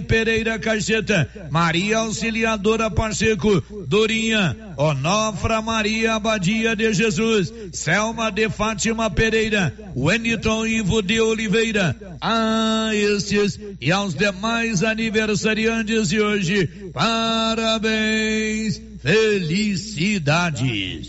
Pereira Caixeta, Maria Auxiliadora Pacheco, Dorinha, Onofra Maria Abadia de Jesus, Selma de Fátima Pereira, Weniton Ivo de Oliveira, a estes e aos demais aniversariantes de hoje, parabéns, felicidades.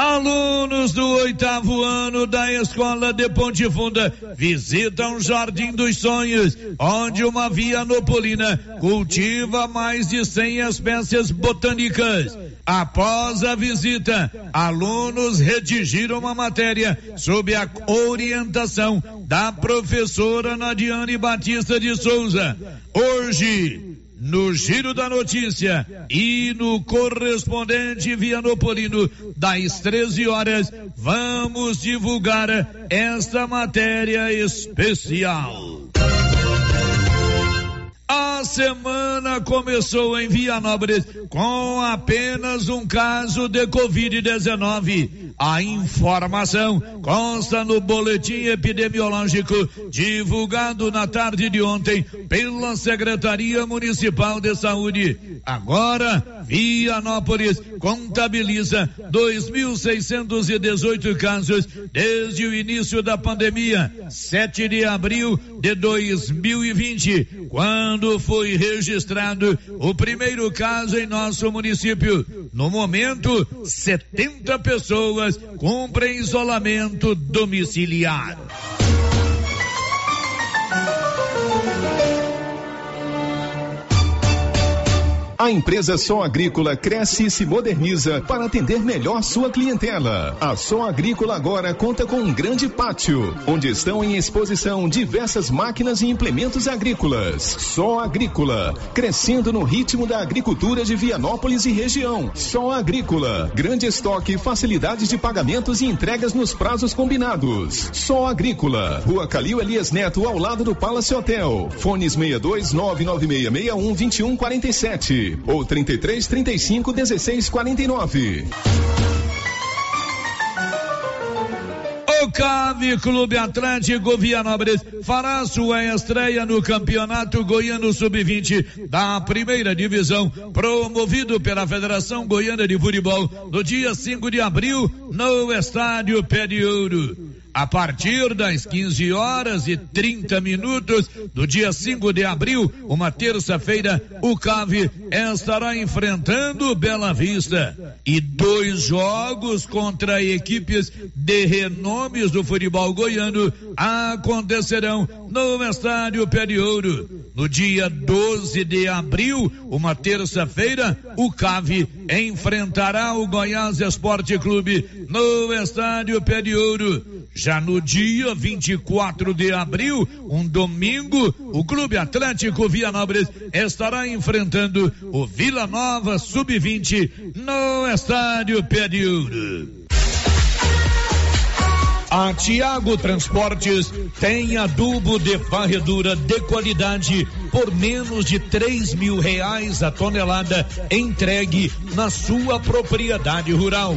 Alunos do oitavo ano da Escola de Ponte Funda visitam Jardim dos Sonhos, onde uma vianopolina cultiva mais de 100 espécies botânicas. Após a visita, alunos redigiram uma matéria sob a orientação da professora Nadiane Batista de Souza. Hoje, no Giro da Notícia e no correspondente Vianopolino, das 13 horas, vamos divulgar esta matéria especial. A semana começou em Vianópolis com apenas um caso de Covid-19. A informação consta no boletim epidemiológico divulgado na tarde de ontem pela Secretaria Municipal de Saúde. Agora, Vianópolis contabiliza 2.618 casos desde o início da pandemia, 7 de abril de 2020, quando foi registrado o primeiro caso em nosso município. No momento, 70 pessoas cumprem isolamento domiciliar. A empresa Som Agrícola cresce e se moderniza para atender melhor sua clientela. A Som Agrícola agora conta com um grande pátio, onde estão em exposição diversas máquinas e implementos agrícolas. Som Agrícola, crescendo no ritmo da agricultura de Vianópolis e região. Som Agrícola, grande estoque, facilidades de pagamentos e entregas nos prazos combinados. Som Agrícola, Rua Calil Elias Neto, ao lado do Palace Hotel. Fones 62 99661 2147 ou 33 35 16 49. O Cave Clube Atlântico Vianópolis fará sua estreia no Campeonato Goiano Sub-20 da primeira divisão, promovido pela Federação Goiana de Futebol, no dia 5 de abril, no Estádio Pé de Ouro. A partir das 15 horas e 30 minutos do dia 5 de abril, uma terça-feira, o CAV estará enfrentando Bela Vista. E dois jogos contra equipes de renomes do futebol goiano acontecerão no estádio Pé de Ouro. No dia 12 de abril, uma terça-feira, o CAV enfrentará o Goiás Esporte Clube no estádio Pé de Ouro. Já no dia 24 de abril, um domingo, o Clube Atlético Vianópolis estará enfrentando o Vila Nova Sub-20 no estádio Ouro. A Tiago Transportes tem adubo de varredura de qualidade por menos de três mil reais a tonelada entregue na sua propriedade rural.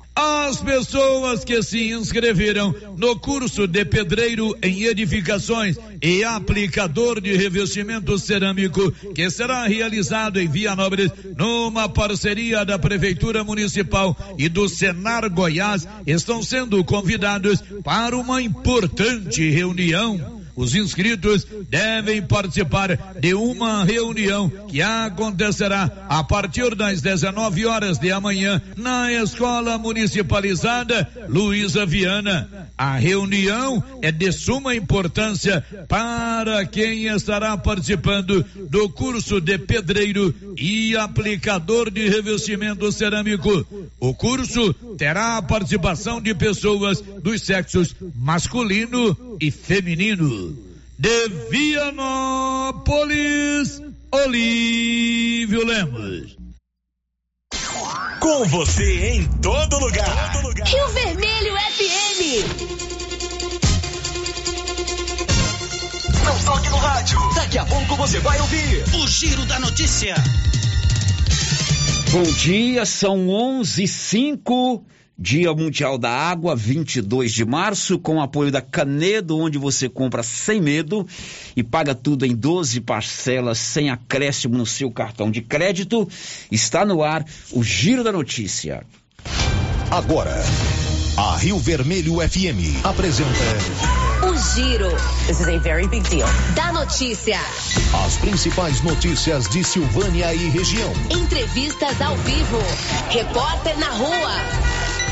As pessoas que se inscreveram no curso de pedreiro em edificações e aplicador de revestimento cerâmico, que será realizado em Vianópolis, numa parceria da Prefeitura Municipal e do Senar Goiás, estão sendo convidados para uma importante reunião Os inscritos devem participar de uma reunião que acontecerá a partir das 19 horas de amanhã na Escola Municipalizada Luísa Viana. A reunião é de suma importância para quem estará participando do curso de pedreiro e aplicador de revestimento cerâmico. O curso terá a participação de pessoas dos sexos masculino e feminino. De Vianópolis, Olívio Lemos. Com você em todo lugar. Todo lugar. Rio Vermelho FM. Não toque no rádio. Daqui a pouco você vai ouvir o Giro da Notícia. Bom dia, são onze e cinco. Dia Mundial da Água, 22 de março, com o apoio da Canedo, onde você compra sem medo e paga tudo em 12 parcelas sem acréscimo no seu cartão de crédito. Está no ar o Giro da Notícia. Agora, a Rio Vermelho FM apresenta. O Giro. This is a very big deal. Da notícia. As principais notícias de Silvânia e região. Entrevistas ao vivo. Repórter na rua.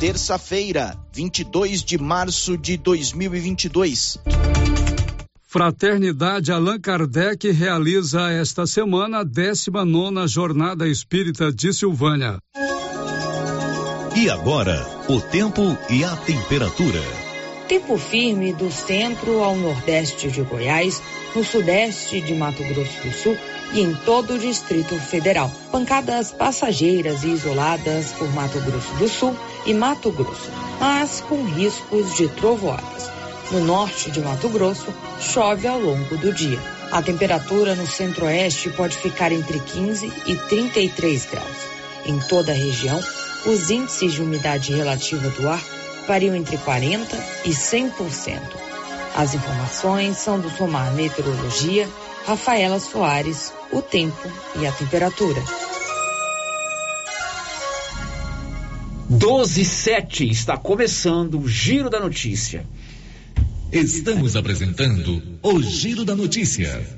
Terça-feira, 22 de março de 2022. Fraternidade Allan Kardec realiza esta semana a 19 Jornada Espírita de Silvânia. E agora, o tempo e a temperatura. Tempo firme do centro ao nordeste de Goiás, no sudeste de Mato Grosso do Sul e em todo o Distrito Federal. Pancadas passageiras e isoladas por Mato Grosso do Sul e Mato Grosso, mas com riscos de trovoadas. No norte de Mato Grosso, chove ao longo do dia. A temperatura no centro-oeste pode ficar entre 15 e 33 graus. Em toda a região, os índices de umidade relativa do ar variam entre 40% e 100%. As informações são do Somar Meteorologia, Rafaela Soares, o tempo e a temperatura. 12 7 está começando o Giro da Notícia. Estamos apresentando o Giro da Notícia.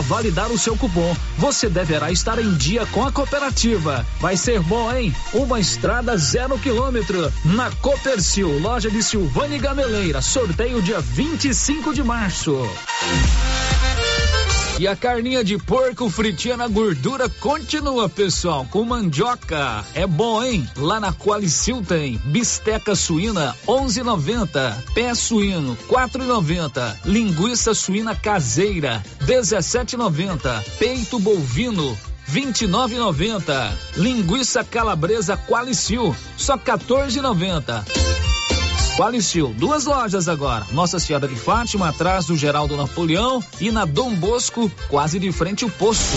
validar o seu cupom, você deverá estar em dia com a cooperativa. Vai ser bom, hein? Uma estrada zero quilômetro na Copercil, loja de Silvane Gameleira. Sorteio dia 25 de março. E a carninha de porco fritinha na gordura continua, pessoal, com mandioca. É bom, hein? Lá na Qualicil tem bisteca suína 11,90, pé suíno 4,90, linguiça suína caseira 17,90, peito bovino 29,90. Linguiça calabresa Qualicil, só 14,90. Qualicil, duas lojas agora. Nossa Senhora de Fátima, atrás do Geraldo Napoleão e na Dom Bosco, quase de frente o posto.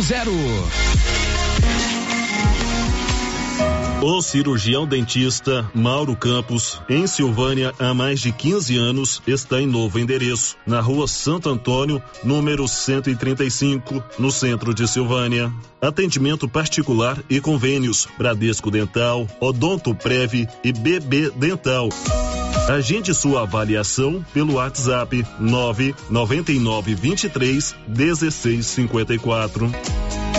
8200 o cirurgião dentista Mauro Campos, em Silvânia há mais de 15 anos, está em novo endereço, na rua Santo Antônio, número 135, no centro de Silvânia. Atendimento particular e convênios Bradesco Dental, Odonto Prev e BB Dental. Agende sua avaliação pelo WhatsApp 999 23 1654.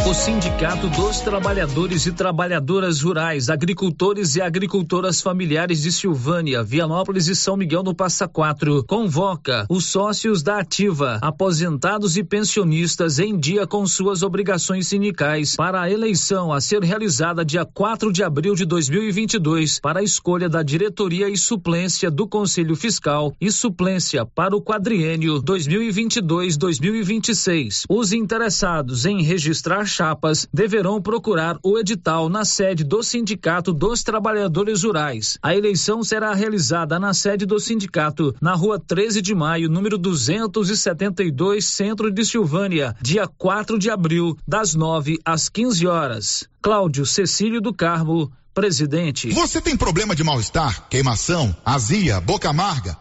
O Sindicato dos Trabalhadores e Trabalhadoras Rurais, Agricultores e Agricultoras Familiares de Silvânia, Vianópolis e São Miguel no Passa Quatro convoca os sócios da Ativa, aposentados e pensionistas em dia com suas obrigações sindicais para a eleição a ser realizada dia 4 de abril de 2022 para a escolha da diretoria e suplência do Conselho Fiscal e suplência para o quadriênio 2022-2026. Os interessados em registrar chapas deverão procurar o edital na sede do Sindicato dos Trabalhadores Rurais. A eleição será realizada na sede do sindicato, na rua 13 de maio, número 272, centro de Silvânia, dia 4 de abril, das 9 às 15 horas. Cláudio Cecílio do Carmo, presidente. Você tem problema de mal-estar, queimação, azia, boca amarga?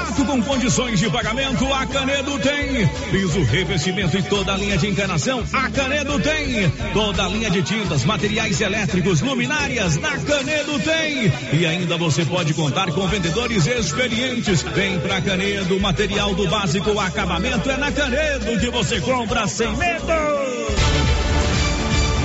com condições de pagamento? A Canedo tem. Piso, revestimento e toda a linha de encanação? A Canedo tem. Toda a linha de tintas, materiais elétricos, luminárias? Na Canedo tem. E ainda você pode contar com vendedores experientes. Vem pra Canedo, material do básico, acabamento é na Canedo que você compra sem medo.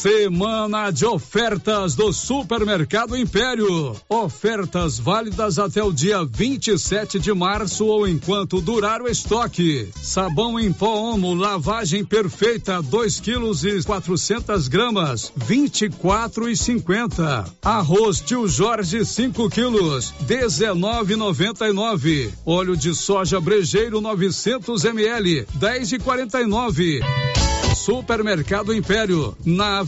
Semana de ofertas do Supermercado Império. Ofertas válidas até o dia 27 de março ou enquanto durar o estoque. Sabão em pó Omo, lavagem perfeita, 2 quilos e 400 gramas, 24 e 50. Arroz Tio Jorge, 5 quilos, 19,99. Óleo de soja brejeiro, 900 ml, 10 e 49. Supermercado Império, na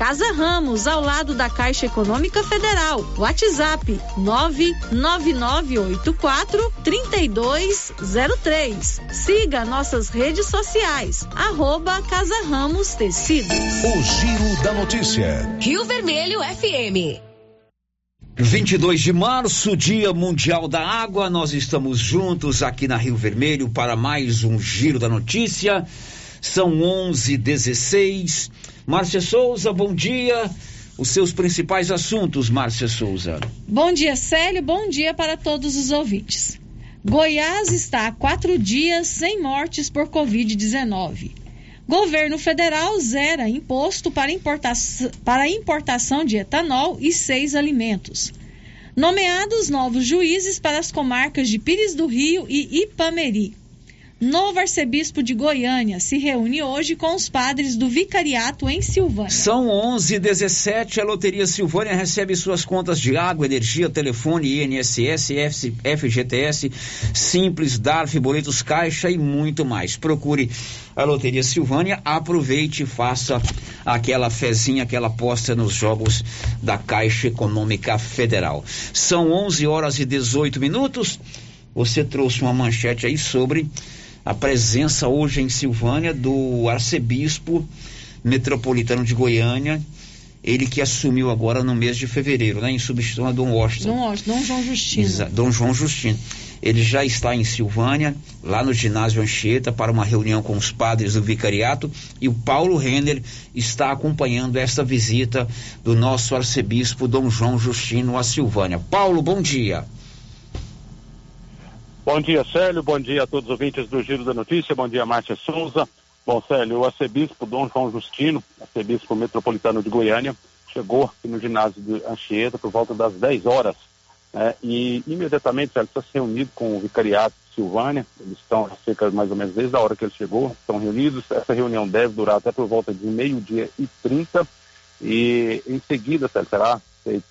Casa Ramos, ao lado da Caixa Econômica Federal. WhatsApp 99984 3203. Siga nossas redes sociais. Arroba Casa Ramos Tecidos. O Giro da Notícia. Rio Vermelho FM. 22 de março, Dia Mundial da Água. Nós estamos juntos aqui na Rio Vermelho para mais um Giro da Notícia. São 11:16. Márcia Souza, bom dia. Os seus principais assuntos, Márcia Souza. Bom dia, Célio. Bom dia para todos os ouvintes. Goiás está há quatro dias sem mortes por Covid-19. Governo federal zera imposto para, importa para importação de etanol e seis alimentos. Nomeados novos juízes para as comarcas de Pires do Rio e Ipameri. Novo arcebispo de Goiânia se reúne hoje com os padres do vicariato em Silvânia. São 11:17. A Loteria Silvânia recebe suas contas de água, energia, telefone, INSS, FGTS, Simples, DARF, boletos Caixa e muito mais. Procure a Loteria Silvânia, aproveite e faça aquela fezinha, aquela aposta nos jogos da Caixa Econômica Federal. São 11 horas e 18 minutos. Você trouxe uma manchete aí sobre a presença hoje em Silvânia do arcebispo metropolitano de Goiânia, ele que assumiu agora no mês de fevereiro, né, em substituição a Dom Washington. Dom Washington, Dom João Justino. Dom João Justino. Ele já está em Silvânia, lá no ginásio Anchieta, para uma reunião com os padres do vicariato, e o Paulo Renner está acompanhando esta visita do nosso arcebispo Dom João Justino a Silvânia. Paulo, bom dia. Bom dia, Célio. Bom dia a todos os ouvintes do Giro da Notícia. Bom dia, Márcia Souza. Bom, Célio, o arcebispo Dom João Justino, arcebispo metropolitano de Goiânia, chegou no ginásio de Anchieta por volta das 10 horas. Né? E imediatamente Célio está se reunido com o vicariato de Silvânia. Eles estão cerca mais ou menos desde a hora que ele chegou, estão reunidos. Essa reunião deve durar até por volta de meio-dia e 30. E em seguida, Célio, será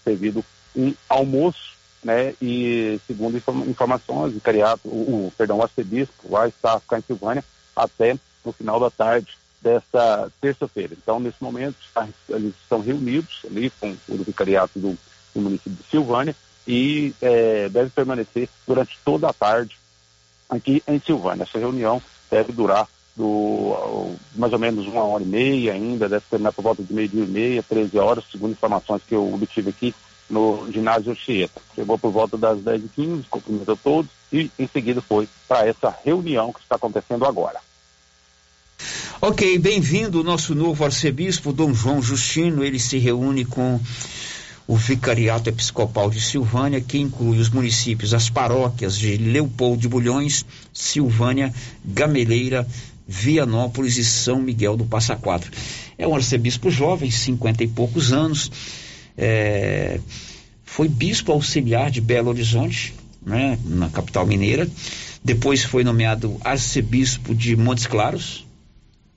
servido um almoço né? E segundo informações, o vicariato, o, o, perdão, o arcebispo vai estar em Silvânia até no final da tarde, dessa terça-feira. Então, nesse momento, eles estão reunidos ali com o vicariato do, do município de Silvânia e é, deve permanecer durante toda a tarde aqui em Silvânia. Essa reunião deve durar do, mais ou menos uma hora e meia ainda, deve terminar por volta de meio-dia e meia, 13 horas, segundo informações que eu obtive aqui no ginásio Chieta. Chegou por volta das 10h15, cumprimentou todos e em seguida foi para essa reunião que está acontecendo agora. Ok, bem-vindo o nosso novo arcebispo, Dom João Justino. Ele se reúne com o Vicariato Episcopal de Silvânia, que inclui os municípios, as paróquias de Leopoldo de Bulhões, Silvânia, Gameleira, Vianópolis e São Miguel do Passa Quatro. É um arcebispo jovem, cinquenta e poucos anos, é, foi bispo auxiliar de Belo Horizonte, né, na capital mineira, depois foi nomeado arcebispo de Montes Claros,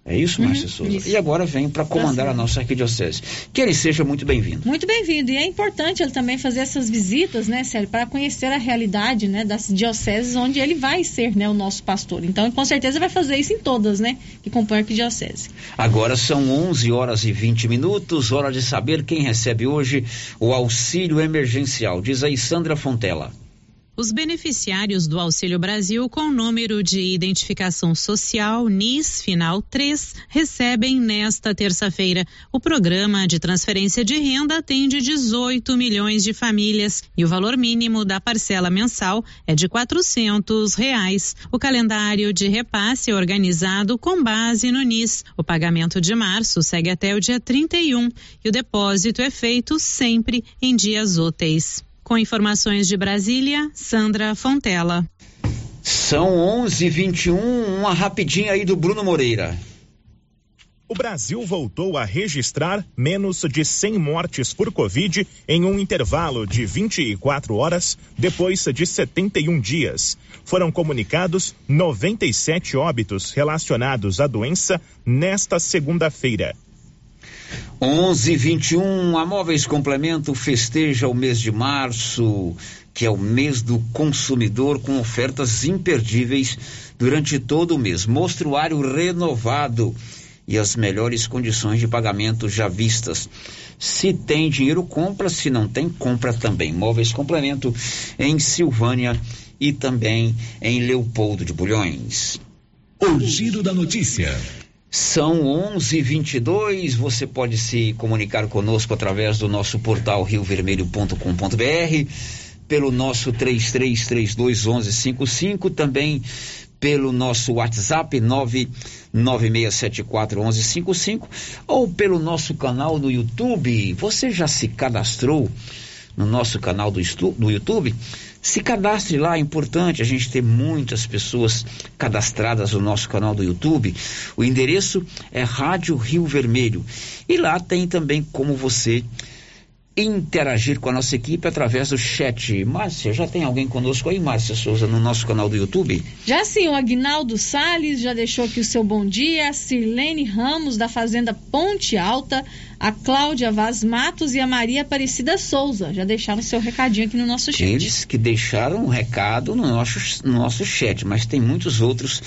é isso, Márcia uhum, Souza? Isso. E agora vem para comandar a nossa arquidiocese. Que ele seja muito bem-vindo. Muito bem-vindo. E é importante ele também fazer essas visitas, né, Célio, para conhecer a realidade, né, das dioceses onde ele vai ser, né, o nosso pastor. Então, com certeza vai fazer isso em todas, né, que compõem a arquidiocese. Agora são 11 horas e 20 minutos, hora de saber quem recebe hoje o auxílio emergencial. Diz aí Sandra Fontela. Os beneficiários do Auxílio Brasil com número de identificação social NIS final 3 recebem nesta terça-feira. O programa de transferência de renda atende 18 milhões de famílias e o valor mínimo da parcela mensal é de quatrocentos reais. O calendário de repasse é organizado com base no NIS. O pagamento de março segue até o dia 31 e o depósito é feito sempre em dias úteis. Com informações de Brasília, Sandra Fontela. São 11:21, uma rapidinha aí do Bruno Moreira. O Brasil voltou a registrar menos de 100 mortes por Covid em um intervalo de 24 horas depois de 71 dias. Foram comunicados 97 óbitos relacionados à doença nesta segunda-feira. 11:21 a Móveis Complemento festeja o mês de março, que é o mês do consumidor com ofertas imperdíveis durante todo o mês. Mostruário renovado e as melhores condições de pagamento já vistas. Se tem dinheiro, compra, se não tem, compra também. Móveis Complemento em Silvânia e também em Leopoldo de Bulhões. O giro da notícia. São 11:22. Você pode se comunicar conosco através do nosso portal riovermelho.com.br, pelo nosso 33321155, também pelo nosso WhatsApp 996741155 ou pelo nosso canal no YouTube. Você já se cadastrou no nosso canal do, do YouTube? Se cadastre lá, é importante a gente ter muitas pessoas cadastradas no nosso canal do YouTube. O endereço é Rádio Rio Vermelho. E lá tem também como você interagir com a nossa equipe através do chat. Márcia, já tem alguém conosco aí, Márcia Souza, no nosso canal do YouTube? Já sim, o Agnaldo Sales já deixou aqui o seu bom dia, a Sirlene Ramos, da Fazenda Ponte Alta, a Cláudia Vaz Matos e a Maria Aparecida Souza. Já deixaram seu recadinho aqui no nosso chat. Eles que deixaram um recado no nosso, no nosso chat, mas tem muitos outros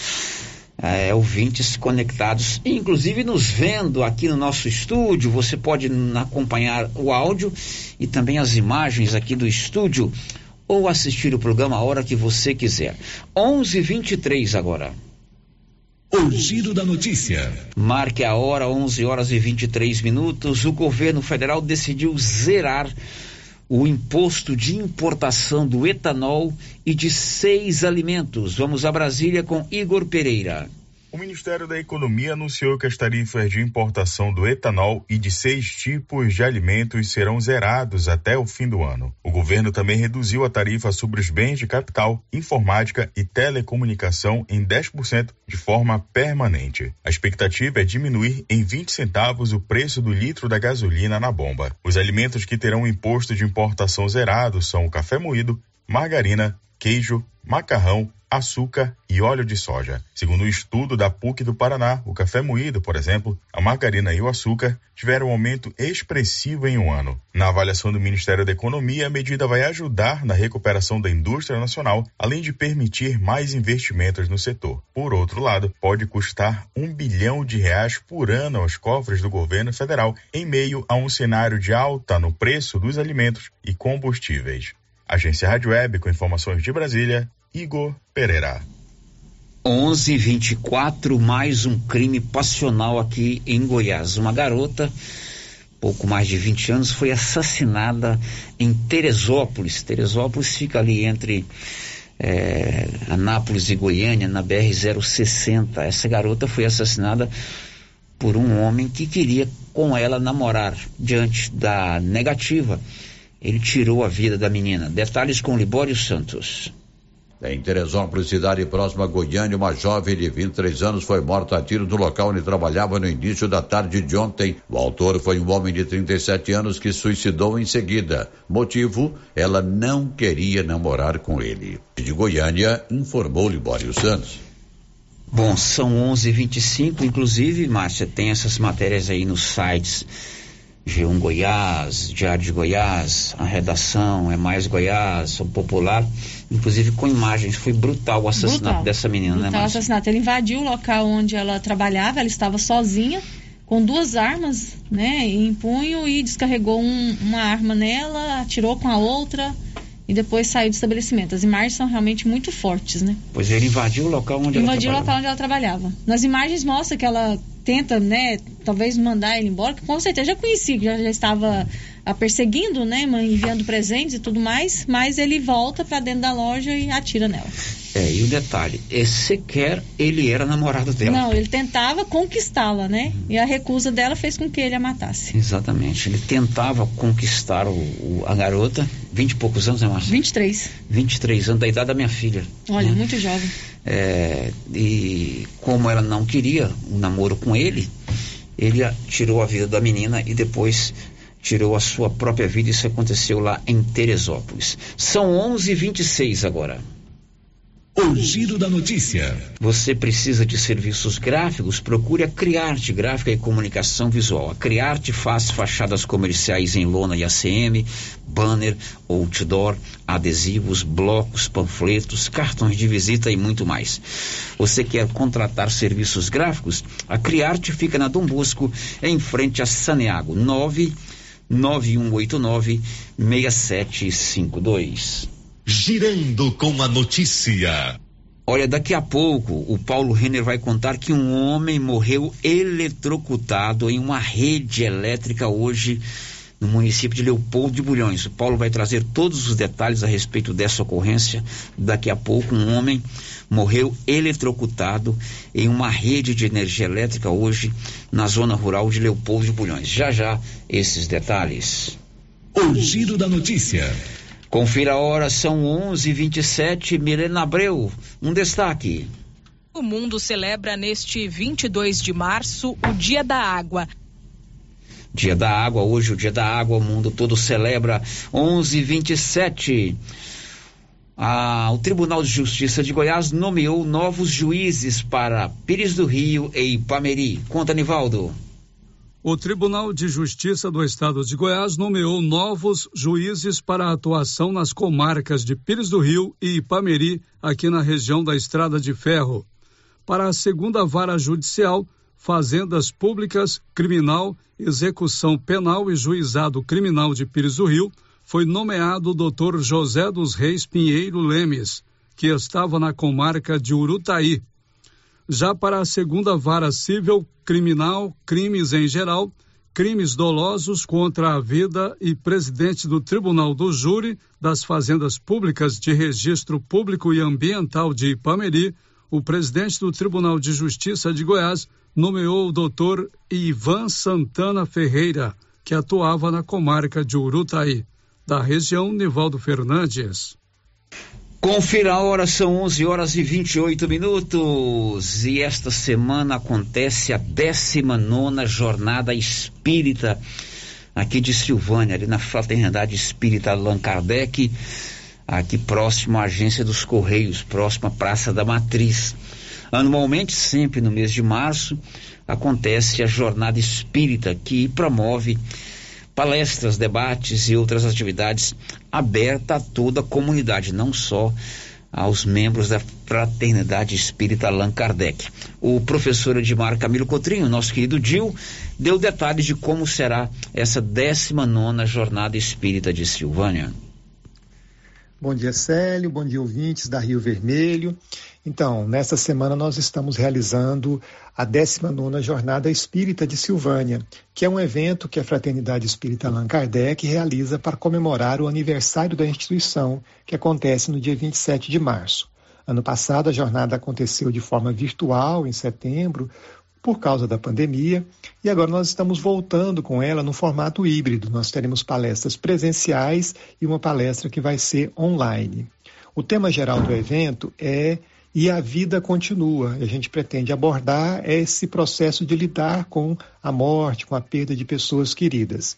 é, ouvintes conectados, inclusive nos vendo aqui no nosso estúdio. Você pode acompanhar o áudio e também as imagens aqui do estúdio ou assistir o programa a hora que você quiser. 11:23 agora. O giro da notícia. Marque a hora 11 horas e 23 minutos. O governo federal decidiu zerar o imposto de importação do etanol e de seis alimentos. Vamos a Brasília com Igor Pereira. O Ministério da Economia anunciou que as tarifas de importação do etanol e de seis tipos de alimentos serão zerados até o fim do ano. O governo também reduziu a tarifa sobre os bens de capital, informática e telecomunicação em 10% de forma permanente. A expectativa é diminuir em 20 centavos o preço do litro da gasolina na bomba. Os alimentos que terão imposto de importação zerado são o café moído, margarina, queijo, macarrão, açúcar e óleo de soja. Segundo um estudo da PUC do Paraná, o café moído, por exemplo, a margarina e o açúcar tiveram um aumento expressivo em um ano. Na avaliação do Ministério da Economia, a medida vai ajudar na recuperação da indústria nacional, além de permitir mais investimentos no setor. Por outro lado, pode custar um bilhão de reais por ano aos cofres do governo federal, em meio a um cenário de alta no preço dos alimentos e combustíveis. Agência Rádio Web com informações de Brasília, Igor Pereira. 11:24 mais um crime passional aqui em Goiás. Uma garota, pouco mais de 20 anos, foi assassinada em Teresópolis. Teresópolis fica ali entre é, Anápolis e Goiânia, na BR-060. Essa garota foi assassinada por um homem que queria com ela namorar. Diante da negativa, ele tirou a vida da menina. Detalhes com Libório Santos. Em Teresópolis, cidade próxima a Goiânia, uma jovem de 23 anos foi morta a tiro no local onde trabalhava no início da tarde de ontem. O autor foi um homem de 37 anos que suicidou em seguida. Motivo: ela não queria namorar com ele. De Goiânia, informou Libório Santos. Bom, são 11:25, inclusive, Márcia, tem essas matérias aí nos sites G1 Goiás, Diário de Goiás, a redação é mais Goiás, o Popular, inclusive com imagens. Foi brutal o assassinato brutal. dessa menina, brutal né, Márcia? assassinato. Ele invadiu o local onde ela trabalhava, ela estava sozinha, com duas armas, né, em punho e descarregou um, uma arma nela, atirou com a outra e depois saiu do estabelecimento. As imagens são realmente muito fortes, né? Pois ele invadiu o local onde invadiu ela trabalhava. Invadiu o local onde ela trabalhava. Nas imagens mostra que ela tenta, né, talvez mandar ele embora, que com certeza já conheci, já, já estava a perseguindo, né, enviando presentes e tudo mais, mas ele volta para dentro da loja e atira nela. É, e o detalhe, sequer ele era namorado dela. Não, ele tentava conquistá-la, né? Uhum. E a recusa dela fez com que ele a matasse. Exatamente. Ele tentava conquistar o, o, a garota, vinte e poucos anos, né, Márcia? 23. 23 anos, da idade da minha filha. Olha, né? muito jovem. É, e como ela não queria um namoro com ele, ele tirou a vida da menina e depois tirou a sua própria vida. Isso aconteceu lá em Teresópolis. São 11:26 agora. O giro da notícia. Você precisa de serviços gráficos? Procure a Criarte Gráfica e Comunicação Visual. A Criarte faz fachadas comerciais em lona e ACM, banner, outdoor, adesivos, blocos, panfletos, cartões de visita e muito mais. Você quer contratar serviços gráficos? A Criarte fica na Dom Bosco, em frente a Saneago, 99189 6752 girando com a notícia. Olha, daqui a pouco o Paulo Renner vai contar que um homem morreu eletrocutado em uma rede elétrica hoje no município de Leopoldo de Bulhões. O Paulo vai trazer todos os detalhes a respeito dessa ocorrência. Daqui a pouco um homem morreu eletrocutado em uma rede de energia elétrica hoje na zona rural de Leopoldo de Bulhões. Já já esses detalhes. O giro da notícia. Confira a hora, são 11:27. Milena Abreu, um destaque. O mundo celebra neste 22 de março o Dia da Água. Dia da Água, hoje o Dia da Água, o mundo todo celebra 11:27. Ah, o Tribunal de Justiça de Goiás nomeou novos juízes para Pires do Rio e Ipameri. Conta, Nivaldo. O Tribunal de Justiça do Estado de Goiás nomeou novos juízes para atuação nas comarcas de Pires do Rio e Ipameri, aqui na região da Estrada de Ferro. Para a segunda vara judicial, Fazendas Públicas, Criminal, Execução Penal e Juizado Criminal de Pires do Rio, foi nomeado o Dr. José dos Reis Pinheiro Lemes, que estava na comarca de Urutaí, já para a segunda vara civil, criminal, crimes em geral, crimes dolosos contra a vida e presidente do Tribunal do Júri das Fazendas Públicas de Registro Público e Ambiental de Ipameri, o presidente do Tribunal de Justiça de Goiás nomeou o doutor Ivan Santana Ferreira, que atuava na comarca de Urutaí. Da região, Nivaldo Fernandes. Confira a hora, são 11 horas e 28 minutos. E esta semana acontece a 19 Jornada Espírita aqui de Silvânia, ali na Fraternidade Espírita Allan Kardec. aqui próximo à agência dos Correios, próximo à Praça da Matriz. Anualmente, sempre no mês de março, acontece a Jornada Espírita, que promove palestras, debates e outras atividades abertas a toda a comunidade, não só aos membros da Fraternidade Espírita Allan Kardec. O professor Edmar Camilo Cotrinho, nosso querido Dil, deu detalhes de como será essa 19 Jornada Espírita de Silvânia. Bom dia, Célio. Bom dia, ouvintes da Rio Vermelho. Então, nesta semana nós estamos realizando a 19 Jornada Espírita de Silvânia, que é um evento que a Fraternidade Espírita Allan Kardec realiza para comemorar o aniversário da instituição, que acontece no dia 27 de março. Ano passado, a jornada aconteceu de forma virtual, em setembro, por causa da pandemia, e agora nós estamos voltando com ela no formato híbrido. Nós teremos palestras presenciais e uma palestra que vai ser online. O tema geral do evento é e a vida continua. A gente pretende abordar esse processo de lidar com a morte, com a perda de pessoas queridas.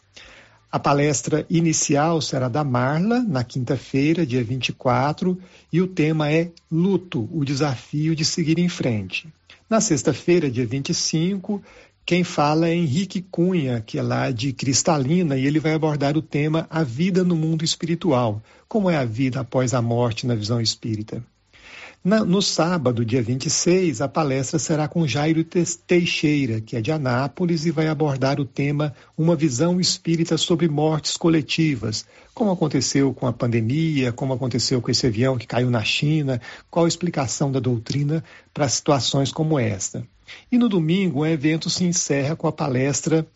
A palestra inicial será da Marla, na quinta-feira, dia 24, e o tema é Luto, o desafio de seguir em frente. Na sexta-feira, dia 25, quem fala é Henrique Cunha, que é lá de Cristalina, e ele vai abordar o tema A Vida no Mundo Espiritual. Como é a vida após a morte na visão espírita? Na, no sábado, dia 26, a palestra será com Jairo Teixeira, que é de Anápolis, e vai abordar o tema Uma visão espírita sobre mortes coletivas, como aconteceu com a pandemia, como aconteceu com esse avião que caiu na China, qual a explicação da doutrina para situações como esta. E no domingo, o evento se encerra com a palestra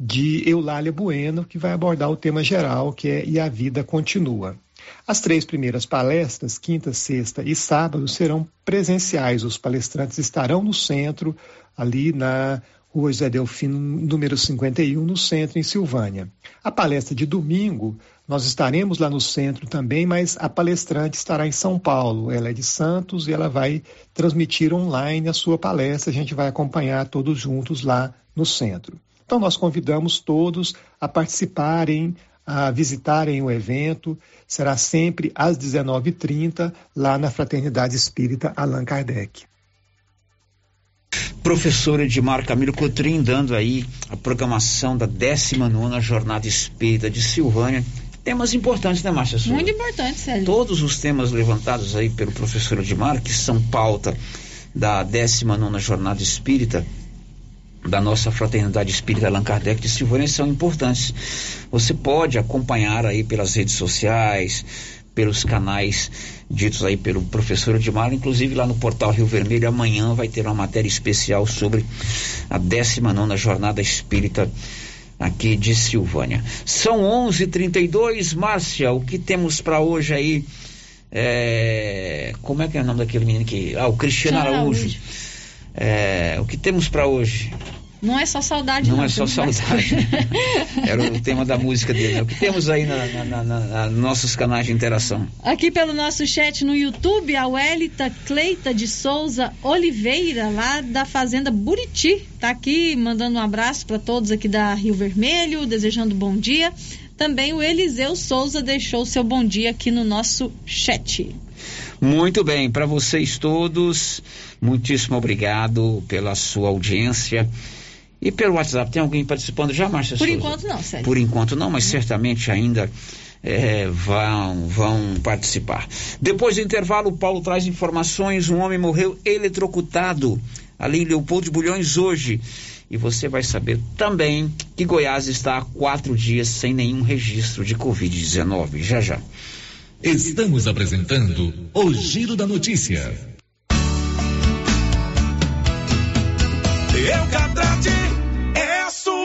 de Eulália Bueno, que vai abordar o tema geral, que é E a Vida Continua. As três primeiras palestras, quinta, sexta e sábado, serão presenciais. Os palestrantes estarão no centro, ali na Rua José Delfino, número 51, no centro, em Silvânia. A palestra de domingo, nós estaremos lá no centro também, mas a palestrante estará em São Paulo. Ela é de Santos e ela vai transmitir online a sua palestra. A gente vai acompanhar todos juntos lá no centro. Então, nós convidamos todos a participarem, a visitarem o evento. Será sempre às 19h30, lá na Fraternidade Espírita Allan Kardec. Professor Edmar Camilo Cotrim dando aí a programação da 19 Jornada Espírita de Silvânia. Temas importantes, né, Márcia? Muito importantes, Sérgio. Todos os temas levantados aí pelo professor Edmar, que são pauta da 19 Jornada Espírita, da nossa fraternidade espírita Allan Kardec de Silvânia são importantes. Você pode acompanhar aí pelas redes sociais, pelos canais ditos aí pelo professor Edmar, inclusive lá no portal Rio Vermelho, amanhã vai ter uma matéria especial sobre a 19 Jornada Espírita aqui de Silvânia. São 11:32, Márcia, o que temos para hoje aí? É... Como é que é o nome daquele menino que. Ah, o Cristiano Araújo. Araújo. É, o que temos para hoje? Não é só saudade, não. Não é só saudade. Era o tema da música dele. Né? O que temos aí na, na, na, na, nossos canais de interação? Aqui pelo nosso chat no YouTube, a Welita Cleita de Souza Oliveira, lá da Fazenda Buriti, tá aqui mandando um abraço para todos aqui da Rio Vermelho, desejando bom dia. Também o Eliseu Souza deixou seu bom dia aqui no nosso chat. Muito bem, para vocês todos, muitíssimo obrigado pela sua audiência. E pelo WhatsApp, tem alguém participando já, Márcia Por Souza? enquanto não, Sérgio. Por enquanto não, mas certamente ainda é, vão, vão participar. Depois do intervalo, o Paulo traz informações. Um homem morreu eletrocutado ali em Leopoldo de Bulhões hoje. E você vai saber também que Goiás está há quatro dias sem nenhum registro de Covid-19. Já já. Estamos apresentando o Giro da Notícia. A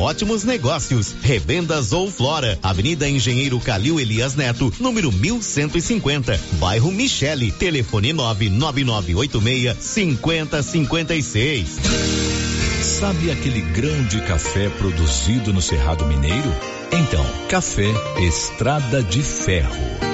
ótimos negócios. Revendas ou Flora, Avenida Engenheiro Calil Elias Neto, número 1150, bairro Michele, telefone 99986 5056. Sabe aquele grão de café produzido no Cerrado Mineiro? Então, café Estrada de Ferro.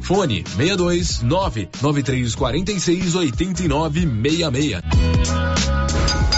Fone 62 99346 8966.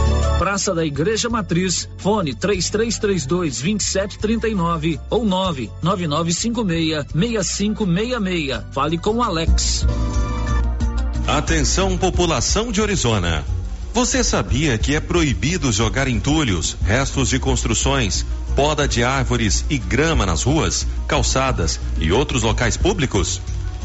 Praça da Igreja Matriz, fone 3332 2739 ou 99956 6566. Fale com Alex. Atenção população de Orizona. Você sabia que é proibido jogar entulhos, restos de construções, poda de árvores e grama nas ruas, calçadas e outros locais públicos?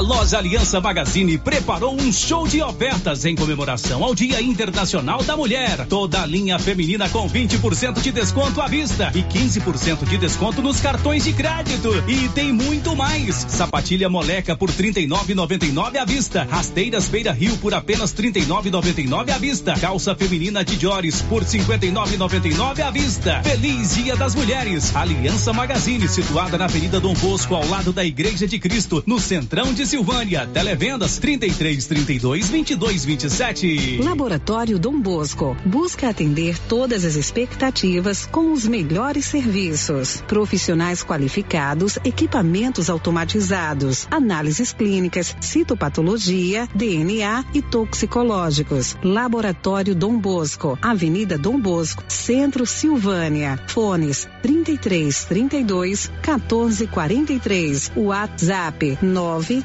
A loja Aliança Magazine preparou um show de ofertas em comemoração ao Dia Internacional da Mulher. Toda a linha feminina com 20% de desconto à vista e 15% de desconto nos cartões de crédito. E tem muito mais. Sapatilha moleca por 39,99 à vista. Rasteiras Beira Rio por apenas 39,99 à vista. Calça feminina de Jores por 59,99 à vista. Feliz Dia das Mulheres. Aliança Magazine, situada na Avenida Dom Bosco, ao lado da Igreja de Cristo, no Centrão de Silvânia. Televendas 33 32 22 27. Laboratório Dom Bosco busca atender todas as expectativas com os melhores serviços. Profissionais qualificados, equipamentos automatizados, análises clínicas, citopatologia, DNA e toxicológicos. Laboratório Dom Bosco, Avenida Dom Bosco, Centro Silvânia. Fones 33 32 14 43. WhatsApp 9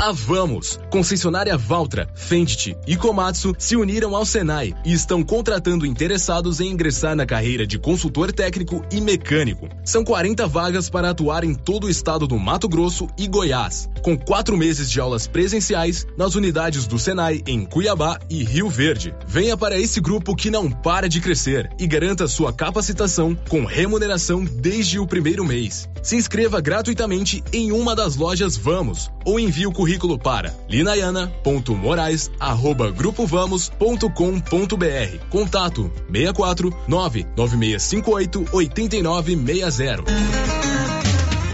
A Vamos, concessionária Valtra, Fendt e Komatsu se uniram ao Senai e estão contratando interessados em ingressar na carreira de consultor técnico e mecânico. São 40 vagas para atuar em todo o estado do Mato Grosso e Goiás, com quatro meses de aulas presenciais nas unidades do Senai em Cuiabá e Rio Verde. Venha para esse grupo que não para de crescer e garanta sua capacitação com remuneração desde o primeiro mês. Se inscreva gratuitamente em uma das lojas Vamos ou envie o currículo para linaiana.moraes@grupovamos.com.br. Contato 64 99658 8960.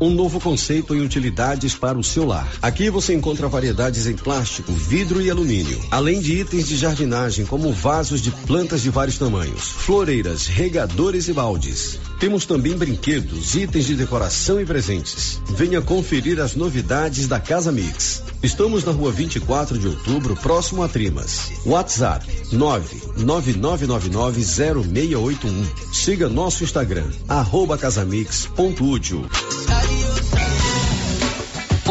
um novo conceito em utilidades para o seu lar. Aqui você encontra variedades em plástico, vidro e alumínio, além de itens de jardinagem como vasos de plantas de vários tamanhos, floreiras, regadores e baldes. Temos também brinquedos, itens de decoração e presentes. Venha conferir as novidades da Casa Mix. Estamos na rua 24 de outubro, próximo a Trimas. WhatsApp 999990681. Siga nosso Instagram, arroba casamix.útil.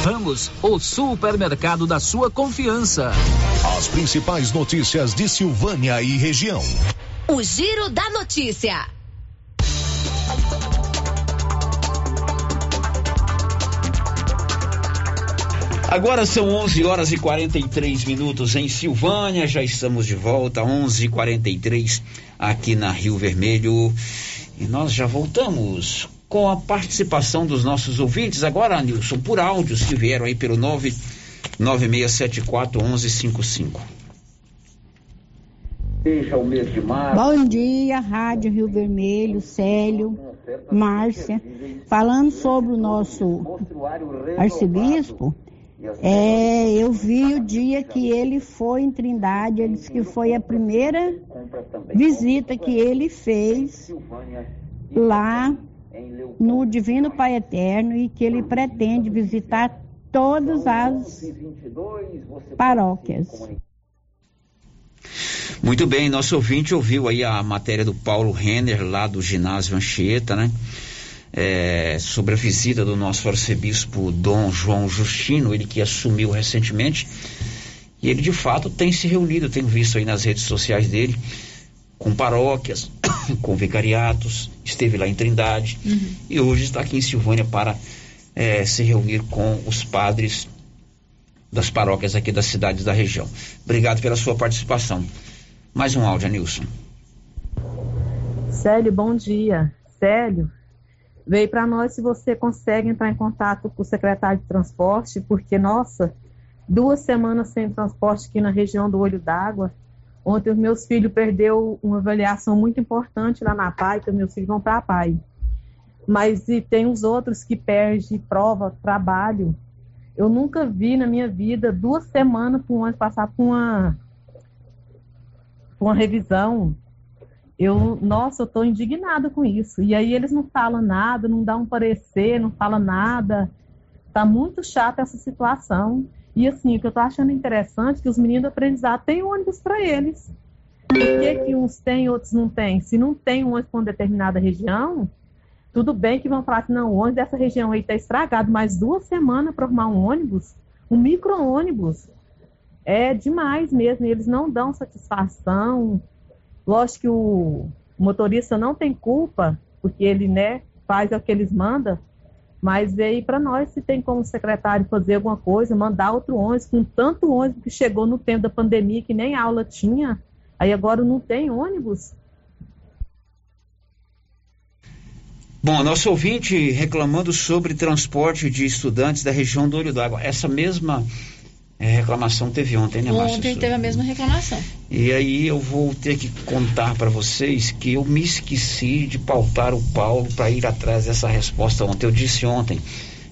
Ramos, o supermercado da sua confiança. As principais notícias de Silvânia e região. O Giro da Notícia. Agora são 11 horas e 43 minutos em Silvânia, já estamos de volta, 11:43 aqui na Rio Vermelho. E nós já voltamos com a participação dos nossos ouvintes. Agora, Nilson, por áudios que vieram aí pelo 99674 1155. Seja o mês de março. Bom dia, Rádio Rio Vermelho, Célio, Márcia. Falando sobre o nosso arcebispo, é, eu vi o dia que ele foi em Trindade, ele disse que foi a primeira visita que ele fez lá no Divino Pai Eterno e que ele pretende visitar todas as paróquias. Muito bem, nosso ouvinte ouviu aí a matéria do Paulo Renner, lá do ginásio Anchieta, né? é, sobre a visita do nosso arcebispo Dom João Justino, ele que assumiu recentemente. E ele de fato tem se reunido, tenho visto aí nas redes sociais dele, com paróquias, com vicariatos, esteve lá em Trindade uhum. e hoje está aqui em Silvânia para é, se reunir com os padres das paróquias aqui das cidades da região. Obrigado pela sua participação. Mais um áudio, Nilson. Célio, bom dia. Célio, Veio para nós se você consegue entrar em contato com o secretário de transporte, porque, nossa, duas semanas sem transporte aqui na região do Olho d'Água. Ontem os meus filhos perdeu uma avaliação muito importante lá na PAI, que meus filhos vão para a PAI. Mas e tem os outros que perdem prova, trabalho. Eu nunca vi na minha vida duas semanas para um passar por uma, por uma revisão eu, nossa, eu estou indignada com isso. E aí eles não falam nada, não dão um parecer, não falam nada. Tá muito chata essa situação. E assim, o que eu tô achando interessante é que os meninos do aprendizado têm ônibus para eles. Por que, que uns têm outros não têm? Se não tem um ônibus para uma determinada região, tudo bem que vão falar que não, o ônibus dessa região aí está estragado, mas duas semanas para arrumar um ônibus, um micro-ônibus, é demais mesmo. Eles não dão satisfação, Lógico que o motorista não tem culpa, porque ele né, faz o que eles mandam, mas aí para nós, se tem como secretário fazer alguma coisa, mandar outro ônibus, com tanto ônibus que chegou no tempo da pandemia que nem aula tinha, aí agora não tem ônibus. Bom, nosso ouvinte reclamando sobre transporte de estudantes da região do Olho d'Água. Essa mesma é, reclamação teve ontem, né, Márcia? Ontem teve a mesma reclamação. E aí eu vou ter que contar para vocês que eu me esqueci de pautar o Paulo para ir atrás dessa resposta ontem. Eu disse ontem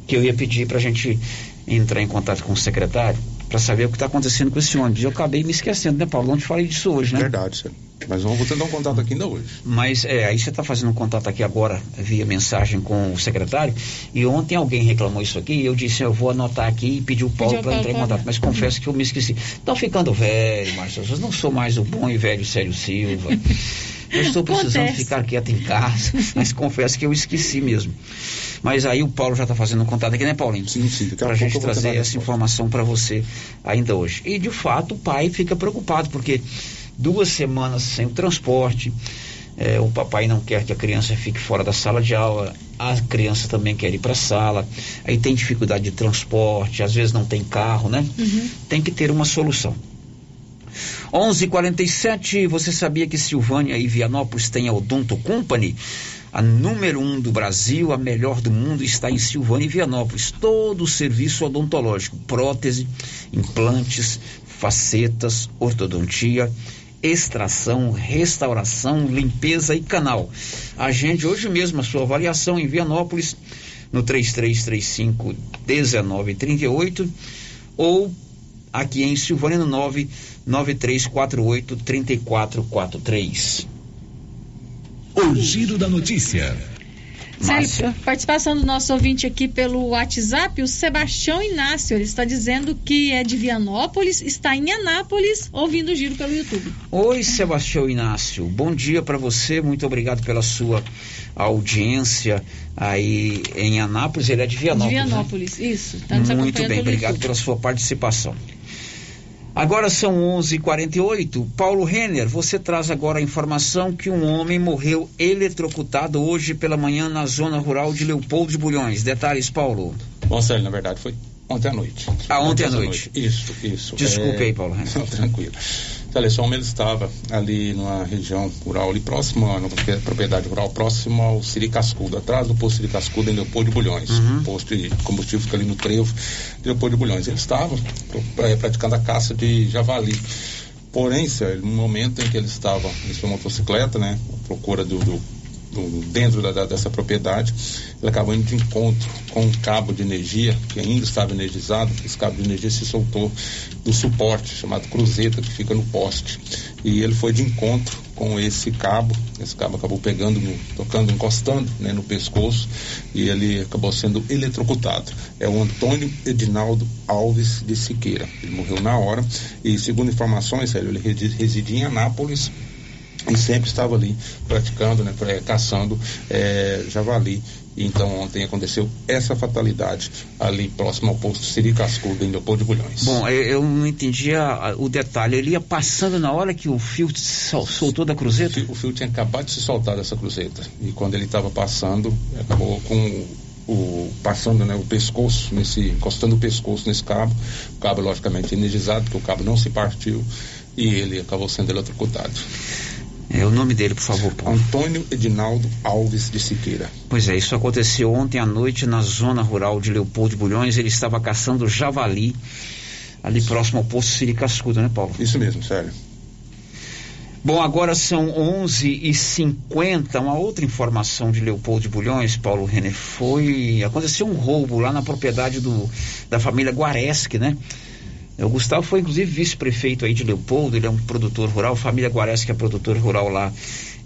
que eu ia pedir para a gente entrar em contato com o secretário para saber o que está acontecendo com esse ônibus. Eu acabei me esquecendo, né, Paulo? Não te falei disso hoje, né? Verdade, senhor. Mas vamos tentar um contato aqui ainda hoje. Mas é, aí você está fazendo um contato aqui agora via mensagem com o secretário. E ontem alguém reclamou isso aqui. E eu disse, eu vou anotar aqui e pedir o Paulo para entrar em contato. Mas confesso que eu me esqueci. Estão ficando velho, Márcio. Eu não sou mais o bom e velho Sérgio Silva. Eu estou precisando Acontece. ficar quieto em casa, mas confesso que eu esqueci mesmo. Mas aí o Paulo já está fazendo um contato aqui, né, Paulinho? Sim, sim. Para a gente trazer essa informação para você ainda hoje. E de fato o pai fica preocupado, porque duas semanas sem o transporte. É, o papai não quer que a criança fique fora da sala de aula, a criança também quer ir para a sala, aí tem dificuldade de transporte, às vezes não tem carro, né? Uhum. Tem que ter uma solução. 11:47 você sabia que Silvânia e Vianópolis têm a Odonto Company? A número um do Brasil, a melhor do mundo, está em Silvânia e Vianópolis. Todo o serviço odontológico, prótese, implantes, facetas, ortodontia, extração, restauração, limpeza e canal. Agende hoje mesmo a sua avaliação em Vianópolis no 3335 1938 ou aqui em Silvânia no 99348 3443. O giro da notícia. Célio, participação do nosso ouvinte aqui pelo WhatsApp, o Sebastião Inácio. Ele está dizendo que é de Vianópolis, está em Anápolis, ouvindo o giro pelo YouTube. Oi, Sebastião Inácio. Bom dia para você. Muito obrigado pela sua audiência aí em Anápolis. Ele é de Vianópolis. De Vianópolis, né? isso. Tá Muito bem, obrigado YouTube. pela sua participação. Agora são 11:48. Paulo Renner, você traz agora a informação que um homem morreu eletrocutado hoje pela manhã na zona rural de Leopoldo de Bulhões. Detalhes, Paulo. Bom, Sérgio, na verdade foi ontem à noite. Ah, ontem, à noite. noite. Isso, isso. Desculpe é... aí, Paulo Renner. Tranquilo. Homem ele estava ali numa região rural, ali próximo, numa propriedade rural, próximo ao Siri Cascudo, atrás do posto Siri Cascudo em Leopoldo de Bulhões. Uhum. O posto de combustível fica ali no trevo de Leopoldo de Bulhões. Ele estava é, praticando a caça de javali. Porém, no momento em que ele estava em sua motocicleta, né, à procura do, do dentro da, dessa propriedade, ele acabou indo de encontro com um cabo de energia que ainda estava energizado, esse cabo de energia se soltou do suporte chamado cruzeta que fica no poste e ele foi de encontro com esse cabo, esse cabo acabou pegando, tocando, encostando né, no pescoço e ele acabou sendo eletrocutado. É o Antônio Edinaldo Alves de Siqueira. Ele morreu na hora e segundo informações, ele residia em Anápolis e sempre estava ali praticando, né, caçando é, javali. Então ontem aconteceu essa fatalidade ali próximo ao posto Siri Cascudo, em Leopoldo de Bulhões. Bom, eu não entendi a, o detalhe. Ele ia passando na hora que o fio sol, soltou da cruzeta? O fio, o fio, tinha acabado de se soltar dessa cruzeta. E quando ele estava passando, acabou com o, passando né, o pescoço, nesse, encostando o pescoço nesse cabo. O cabo, logicamente, energizado, porque o cabo não se partiu. E ele acabou sendo eletrocutado. É o nome dele, por favor, Paulo. Antônio Edinaldo Alves de Siqueira. Pois é, isso aconteceu ontem à noite na zona rural de Leopoldo de Bulhões. Ele estava caçando javali ali próximo ao posto Siri Cascudo, né, Paulo? Isso mesmo, sério. Bom, agora são 11h50. Uma outra informação de Leopoldo de Bulhões, Paulo Renner, foi. Aconteceu um roubo lá na propriedade do, da família Guareschi, né? O Gustavo foi inclusive vice-prefeito aí de Leopoldo, ele é um produtor rural, família Guares que é produtor rural lá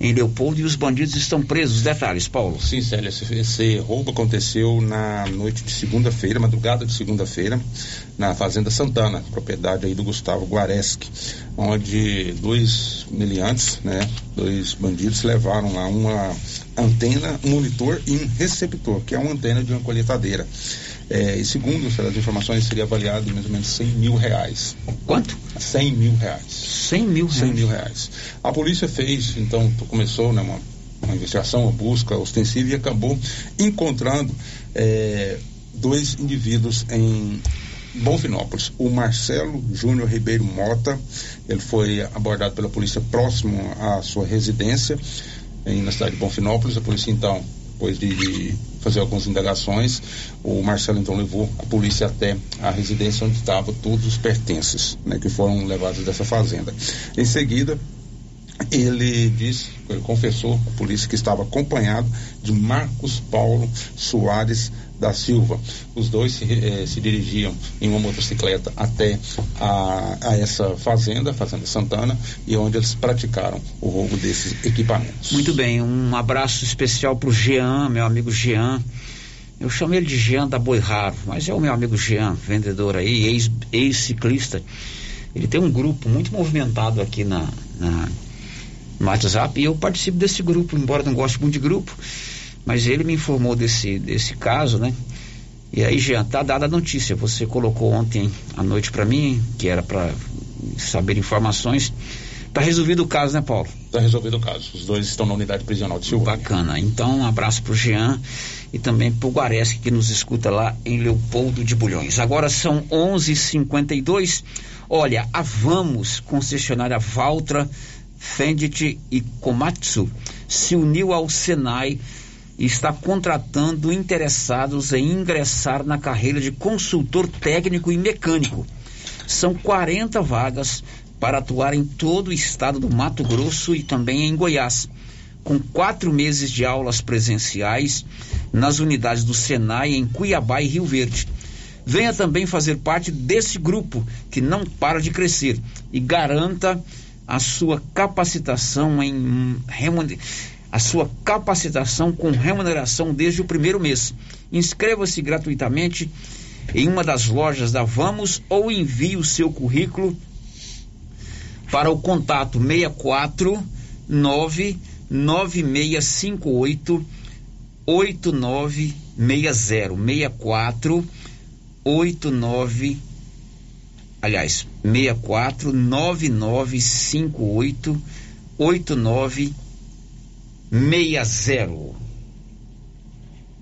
em Leopoldo e os bandidos estão presos. Detalhes, Paulo. Sim, Célia, esse, esse roubo aconteceu na noite de segunda-feira, madrugada de segunda-feira, na Fazenda Santana, propriedade aí do Gustavo Guareschi, onde dois miliantes, né, dois bandidos levaram lá uma antena, um monitor e um receptor, que é uma antena de uma colheitadeira. É, e segundo as informações, seria avaliado em mais ou menos 100 mil reais. Quanto? 100 mil reais. 100 mil reais? 100 mil reais. A polícia fez, então, começou né, uma, uma investigação, uma busca ostensiva e acabou encontrando é, dois indivíduos em Bonfinópolis. O Marcelo Júnior Ribeiro Mota, ele foi abordado pela polícia próximo à sua residência em, na cidade de Bonfinópolis. A polícia, então, depois de, fazer algumas indagações, o Marcelo então levou a polícia até a residência onde estavam todos os pertences, né, que foram levados dessa fazenda. Em seguida, ele disse, ele confessou à polícia que estava acompanhado de Marcos Paulo Soares da Silva. Os dois se, eh, se dirigiam em uma motocicleta até a, a, essa fazenda, Fazenda Santana, e onde eles praticaram o roubo desses equipamentos. Muito bem, um abraço especial para o Jean, meu amigo Jean. Eu chamo ele de Jean da Boi Raro, mas é o meu amigo Jean, vendedor aí, ex-ciclista. Ex ele tem um grupo muito movimentado aqui na, na no WhatsApp e eu participo desse grupo, embora não goste muito de grupo, mas ele me informou desse, desse caso, né? E aí, Jean, tá dada a notícia. Você colocou ontem à noite para mim, que era para saber informações. Tá resolvido o caso, né, Paulo? Tá resolvido o caso. Os dois estão na unidade prisional de Silvânia. Bacana. Então, um abraço pro Jean e também pro Guareschi, que nos escuta lá em Leopoldo de Bulhões. Agora são 11:52. Olha, a Vamos, concessionária Valtra, Fendit e Komatsu, se uniu ao Senai está contratando interessados em ingressar na carreira de consultor técnico e mecânico. São 40 vagas para atuar em todo o estado do Mato Grosso e também em Goiás, com quatro meses de aulas presenciais nas unidades do Senai em Cuiabá e Rio Verde. Venha também fazer parte desse grupo que não para de crescer e garanta a sua capacitação em a sua capacitação com remuneração desde o primeiro mês. Inscreva-se gratuitamente em uma das lojas da Vamos ou envie o seu currículo para o contato 64 99658 8960 64 89 aliás, 64 9958 8960.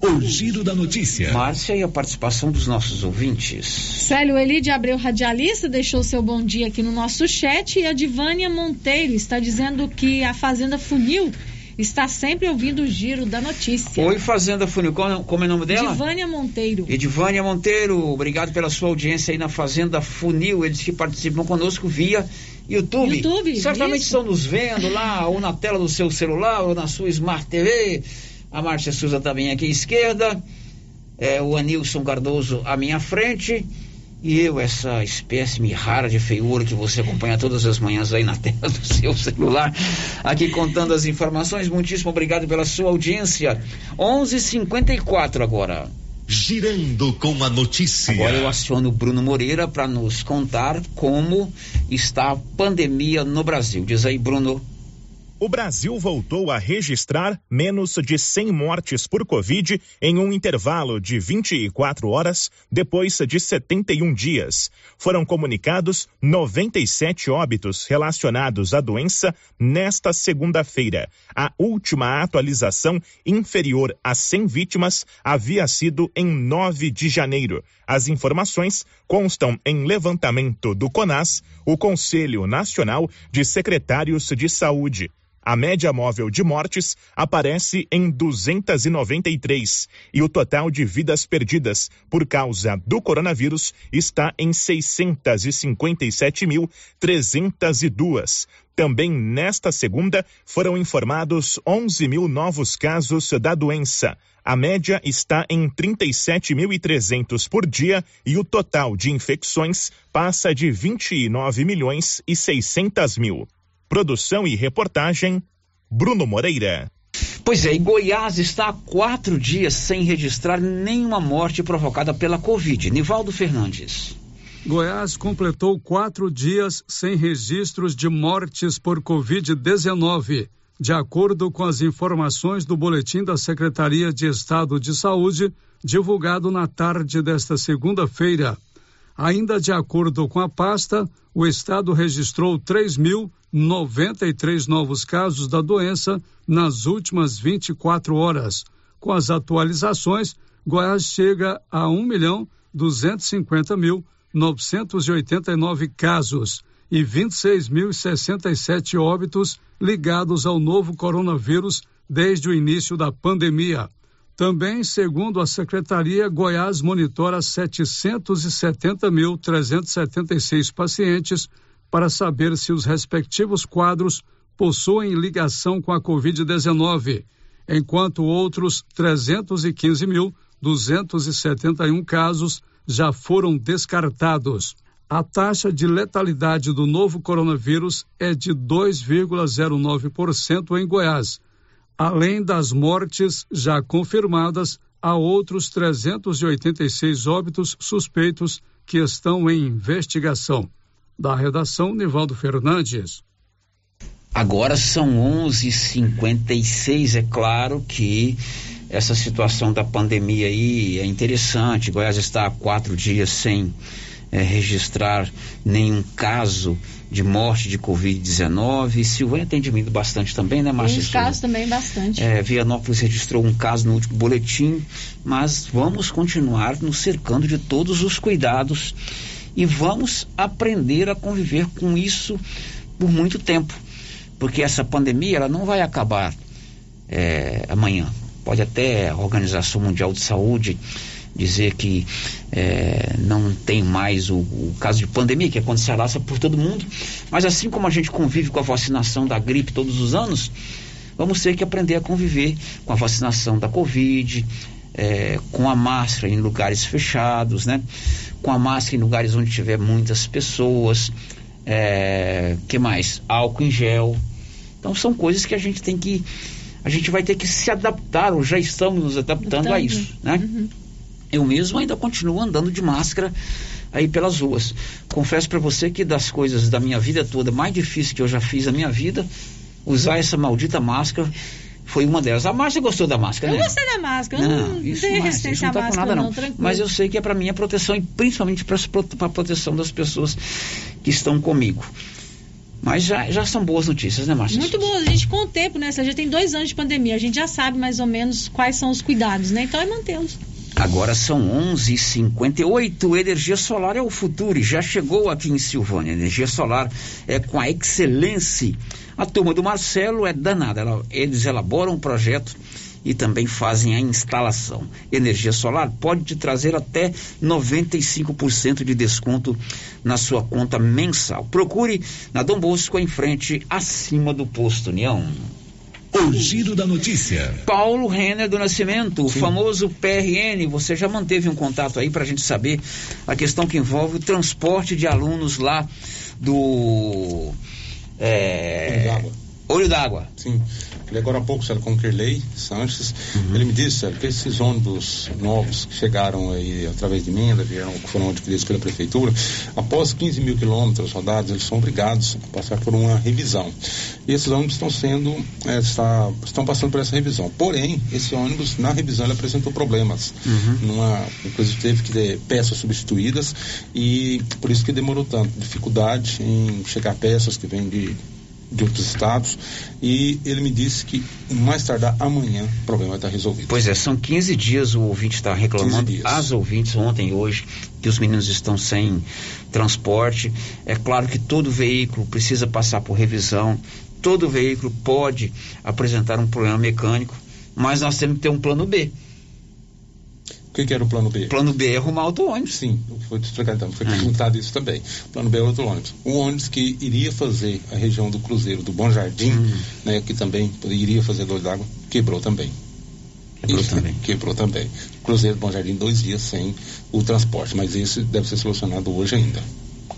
O giro da notícia. Márcia e a participação dos nossos ouvintes. Célio Elide Abreu, radialista, deixou seu bom dia aqui no nosso chat e a Divânia Monteiro está dizendo que a Fazenda Funil está sempre ouvindo o giro da notícia. Oi, Fazenda Funil, como, como é o nome dela? Divânia Monteiro. Edivânia Monteiro, obrigado pela sua audiência aí na Fazenda Funil. Eles que participam conosco via YouTube. YouTube, Certamente isso. estão nos vendo lá, ou na tela do seu celular, ou na sua Smart TV. A Márcia Souza também aqui à esquerda. É, o Anilson Cardoso à minha frente. E eu, essa espécime rara de feiura que você acompanha todas as manhãs aí na tela do seu celular, aqui contando as informações. Muitíssimo obrigado pela sua audiência. 11:54 agora. Girando com a notícia. Agora eu aciono o Bruno Moreira para nos contar como está a pandemia no Brasil. Diz aí, Bruno. O Brasil voltou a registrar menos de 100 mortes por Covid em um intervalo de 24 horas depois de 71 dias. Foram comunicados 97 óbitos relacionados à doença nesta segunda-feira. A última atualização inferior a 100 vítimas havia sido em 9 de janeiro. As informações constam em levantamento do CONAS, o Conselho Nacional de Secretários de Saúde. A média móvel de mortes aparece em 293 e o total de vidas perdidas por causa do coronavírus está em 657.302. Também nesta segunda foram informados 11 mil novos casos da doença. A média está em 37.300 por dia e o total de infecções passa de 29 milhões e 600 mil. Produção e reportagem, Bruno Moreira. Pois é, e Goiás está há quatro dias sem registrar nenhuma morte provocada pela Covid. Nivaldo Fernandes. Goiás completou quatro dias sem registros de mortes por Covid-19. De acordo com as informações do boletim da Secretaria de Estado de Saúde, divulgado na tarde desta segunda-feira. Ainda de acordo com a pasta, o estado registrou 3.093 novos casos da doença nas últimas 24 horas. Com as atualizações, Goiás chega a 1.250.989 casos e 26.067 óbitos ligados ao novo coronavírus desde o início da pandemia. Também, segundo a secretaria, Goiás monitora 770.376 pacientes para saber se os respectivos quadros possuem ligação com a Covid-19, enquanto outros 315.271 casos já foram descartados. A taxa de letalidade do novo coronavírus é de 2,09% em Goiás. Além das mortes já confirmadas, há outros 386 óbitos suspeitos que estão em investigação. Da redação, Nivaldo Fernandes. Agora são 11:56. É claro que essa situação da pandemia aí é interessante. Goiás está há quatro dias sem é, registrar nenhum caso de morte de Covid-19. Silvânia tem diminuído bastante também, né, Márcia? Os casos também bastante. É, Vianópolis registrou um caso no último boletim, mas vamos continuar nos cercando de todos os cuidados e vamos aprender a conviver com isso por muito tempo, porque essa pandemia ela não vai acabar é, amanhã. Pode até a Organização Mundial de Saúde dizer que é, não tem mais o, o, caso de pandemia, que é quando se alastra por todo mundo, mas assim como a gente convive com a vacinação da gripe todos os anos, vamos ter que aprender a conviver com a vacinação da Covid, é, com a máscara em lugares fechados, né? Com a máscara em lugares onde tiver muitas pessoas, é, que mais? Álcool em gel. Então são coisas que a gente tem que, a gente vai ter que se adaptar, ou já estamos nos adaptando a isso, né? Uhum. Eu mesmo ainda continuo andando de máscara aí pelas ruas. Confesso para você que das coisas da minha vida toda mais difícil que eu já fiz na minha vida, usar essa maldita máscara Foi uma delas. A Márcia gostou da máscara, Eu né? gostei da máscara, eu Não, não, isso, tenho resistência não à tá máscara, nada, não, não. tranquilo. Mas eu sei que é para minha proteção e principalmente para a proteção das pessoas que estão comigo. Mas já, já são boas notícias, né, Márcia? Muito bom, a gente com o tempo, né? Se a gente tem dois anos de pandemia, a gente já sabe mais ou menos quais são os cuidados, né? Então é mantê-los. Agora são 11h58. Energia solar é o futuro e já chegou aqui em Silvânia. Energia solar é com a Excelência. A turma do Marcelo é danada. Eles elaboram um projeto e também fazem a instalação. Energia solar pode te trazer até 95% de desconto na sua conta mensal. Procure na Dom Bosco em frente, acima do posto União. O giro da notícia. Paulo Renner do Nascimento, o famoso PRN. Você já manteve um contato aí para a gente saber a questão que envolve o transporte de alunos lá do. É. Olho d'água. Sim. Ele agora há pouco, Sérgio, com o Kirley Sanches, ele me disse, Sérgio, que esses ônibus novos que chegaram aí através de emenda, vieram, que foram adquiridos pela prefeitura, após 15 mil quilômetros rodados, eles são obrigados a passar por uma revisão. E esses ônibus estão sendo, eh, estão passando por essa revisão. Porém, esse ônibus, na revisão, ele apresentou problemas. Numa, inclusive, teve que ter peças substituídas e por isso que demorou tanto. Dificuldade em chegar peças que vêm de de outros estados e ele me disse que mais tardar amanhã o problema está resolvido. Pois é, são 15 dias o ouvinte está reclamando, 15 dias. as ouvintes ontem e hoje, que os meninos estão sem transporte. É claro que todo veículo precisa passar por revisão, todo veículo pode apresentar um problema mecânico, mas nós temos que ter um plano B. O que, que era o plano B? O plano B é arrumar outro ônibus. Sim, foi explicado então, foi perguntado isso também. O plano B é outro ônibus. O ônibus que iria fazer a região do Cruzeiro do Bom Jardim, Hum. né, que também iria fazer dois d'água, quebrou também. Quebrou Isso, também. Quebrou também. Cruzeiro do Bom Jardim, dois dias sem o transporte, mas esse deve ser solucionado hoje ainda.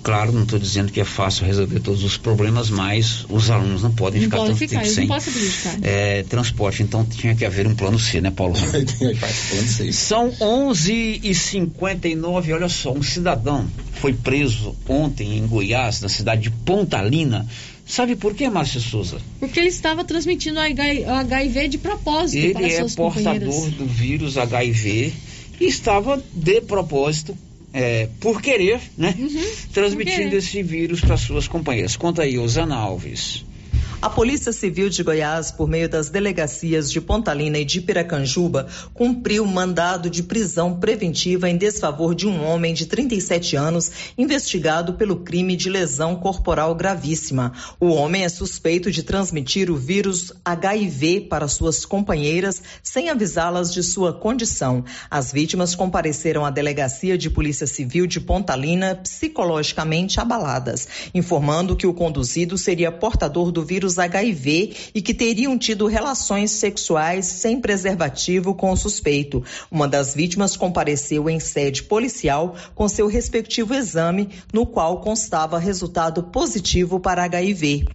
Claro, não estou dizendo que é fácil resolver todos os problemas, mas os alunos não podem Não ficar podem tanto ficar, tempo sem é, transporte. Então tinha que haver um plano C, né, Paulo? São 11 e 59 olha só, um cidadão foi preso ontem em Goiás, na cidade de Pontalina. Sabe por quê, Márcia Souza? Porque ele estava transmitindo o HIV de propósito para Ele é suas portador companheiras. do vírus HIV e estava de propósito, é, por querer, né? Transmitindo Uhum. querer. esse vírus para suas companheiras. Conta aí, Osana Alves. A Polícia Civil de Goiás, por meio das delegacias de Pontalina e de Piracanjuba, cumpriu mandado de prisão preventiva em desfavor de um homem de 37 anos investigado pelo crime de lesão corporal gravíssima. O homem é suspeito de transmitir o vírus HIV para suas companheiras sem avisá-las de sua condição. As vítimas compareceram à delegacia de Polícia Civil de Pontalina psicologicamente abaladas, informando que o conduzido seria portador do vírus HIV e que teriam tido relações sexuais sem preservativo com o suspeito. Uma das vítimas compareceu em sede policial com seu respectivo exame, no qual constava resultado positivo para HIV.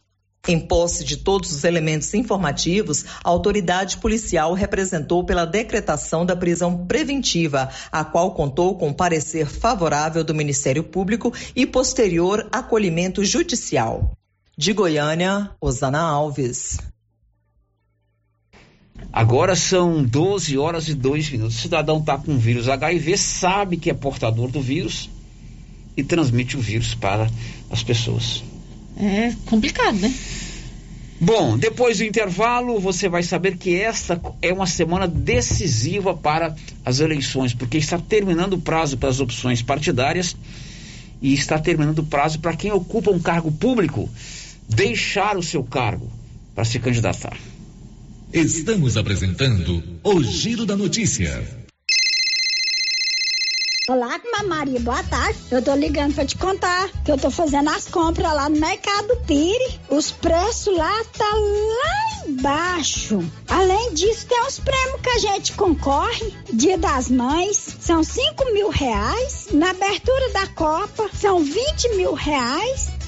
Em posse de todos os elementos informativos, a autoridade policial representou pela decretação da prisão preventiva, a qual contou com parecer favorável do Ministério Público e posterior acolhimento judicial. De Goiânia, Osana Alves. Agora são 12 horas e 2 minutos. O cidadão está com vírus HIV, sabe que é portador do vírus e transmite o vírus para as pessoas. É complicado, né? Bom, depois do intervalo, você vai saber que esta é uma semana decisiva para as eleições, porque está terminando o prazo para as opções partidárias e está terminando o prazo para quem ocupa um cargo público deixar o seu cargo para se candidatar. Estamos apresentando o Giro da Notícia. Olá, Maria, boa tarde. Eu tô ligando pra te contar que eu tô fazendo as compras lá no Mercado Pire. Os preços lá tá lá embaixo. Além disso, tem os prêmios que a gente concorre. Dia das Mães, são 5 mil reais. Na abertura da Copa, são 20 mil reais.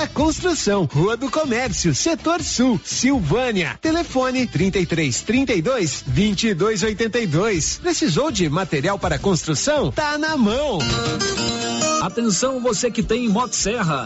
construção, Rua do Comércio, Setor Sul, Silvânia. Telefone 33 32 22 82. Precisou de material para construção? Tá na mão. Atenção você que tem Motosserra.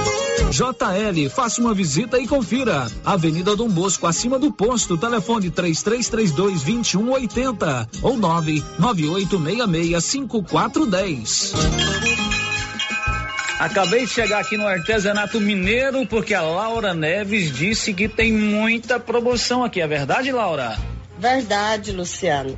JL, faça uma visita e confira. Avenida Dom Bosco, acima do posto, telefone 3332 2180 ou 99866 5410. Acabei de chegar aqui no artesanato mineiro porque a Laura Neves disse que tem muita promoção aqui. É verdade, Laura? Verdade, Luciano.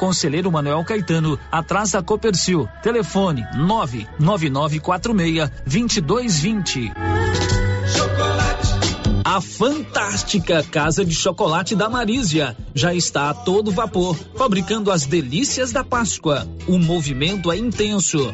Conselheiro Manuel Caetano, atrás da Copercil. Telefone 99946 2220. A fantástica Casa de Chocolate da Marísia já está a todo vapor, fabricando as delícias da Páscoa. O movimento é intenso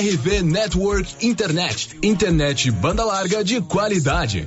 RV Network Internet. Internet banda larga de qualidade.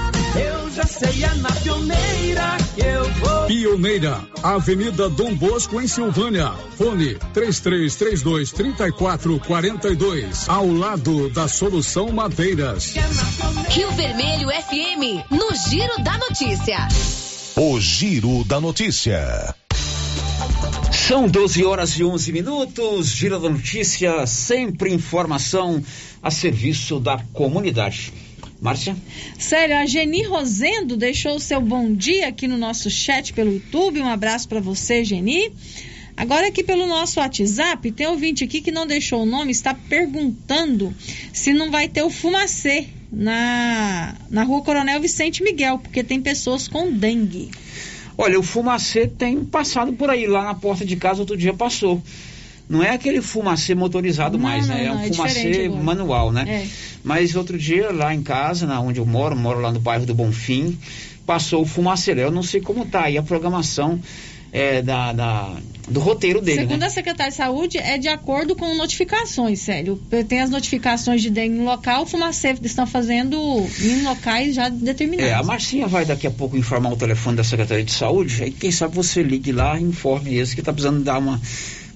Eu já sei, é na pioneira que eu vou. Pioneira, Avenida Dom Bosco, em Silvânia. Fone 3332 3442. Ao lado da Solução Madeiras. Rio Vermelho FM, no Giro da Notícia. O Giro da Notícia. São 12 horas e 11 minutos. Giro da Notícia, sempre informação a serviço da comunidade. Márcia? Sério, a Geni Rosendo deixou o seu bom dia aqui no nosso chat pelo YouTube. Um abraço para você, Geni. Agora aqui pelo nosso WhatsApp, tem ouvinte aqui que não deixou o nome, está perguntando se não vai ter o fumacê na, na rua Coronel Vicente Miguel, porque tem pessoas com dengue. Olha, o fumacê tem passado por aí, lá na porta de casa outro dia passou. Não é aquele fumacê motorizado Não, mais, não, né? É não, um é fumacê manual, né? É. Mas outro dia, lá em casa, na onde eu moro, moro lá no bairro do Bonfim, passou o fumacê. Eu não sei como tá aí a programação é, da, da- do roteiro dele, Segundo né? a Secretaria de Saúde, é de acordo com notificações, sério. Tem as notificações de dengue em local, o fumacê estão fazendo em locais já determinados. É, a Marcinha vai daqui a pouco informar o telefone da Secretaria de Saúde, aí quem sabe você ligue lá e informe eles que tá precisando dar uma,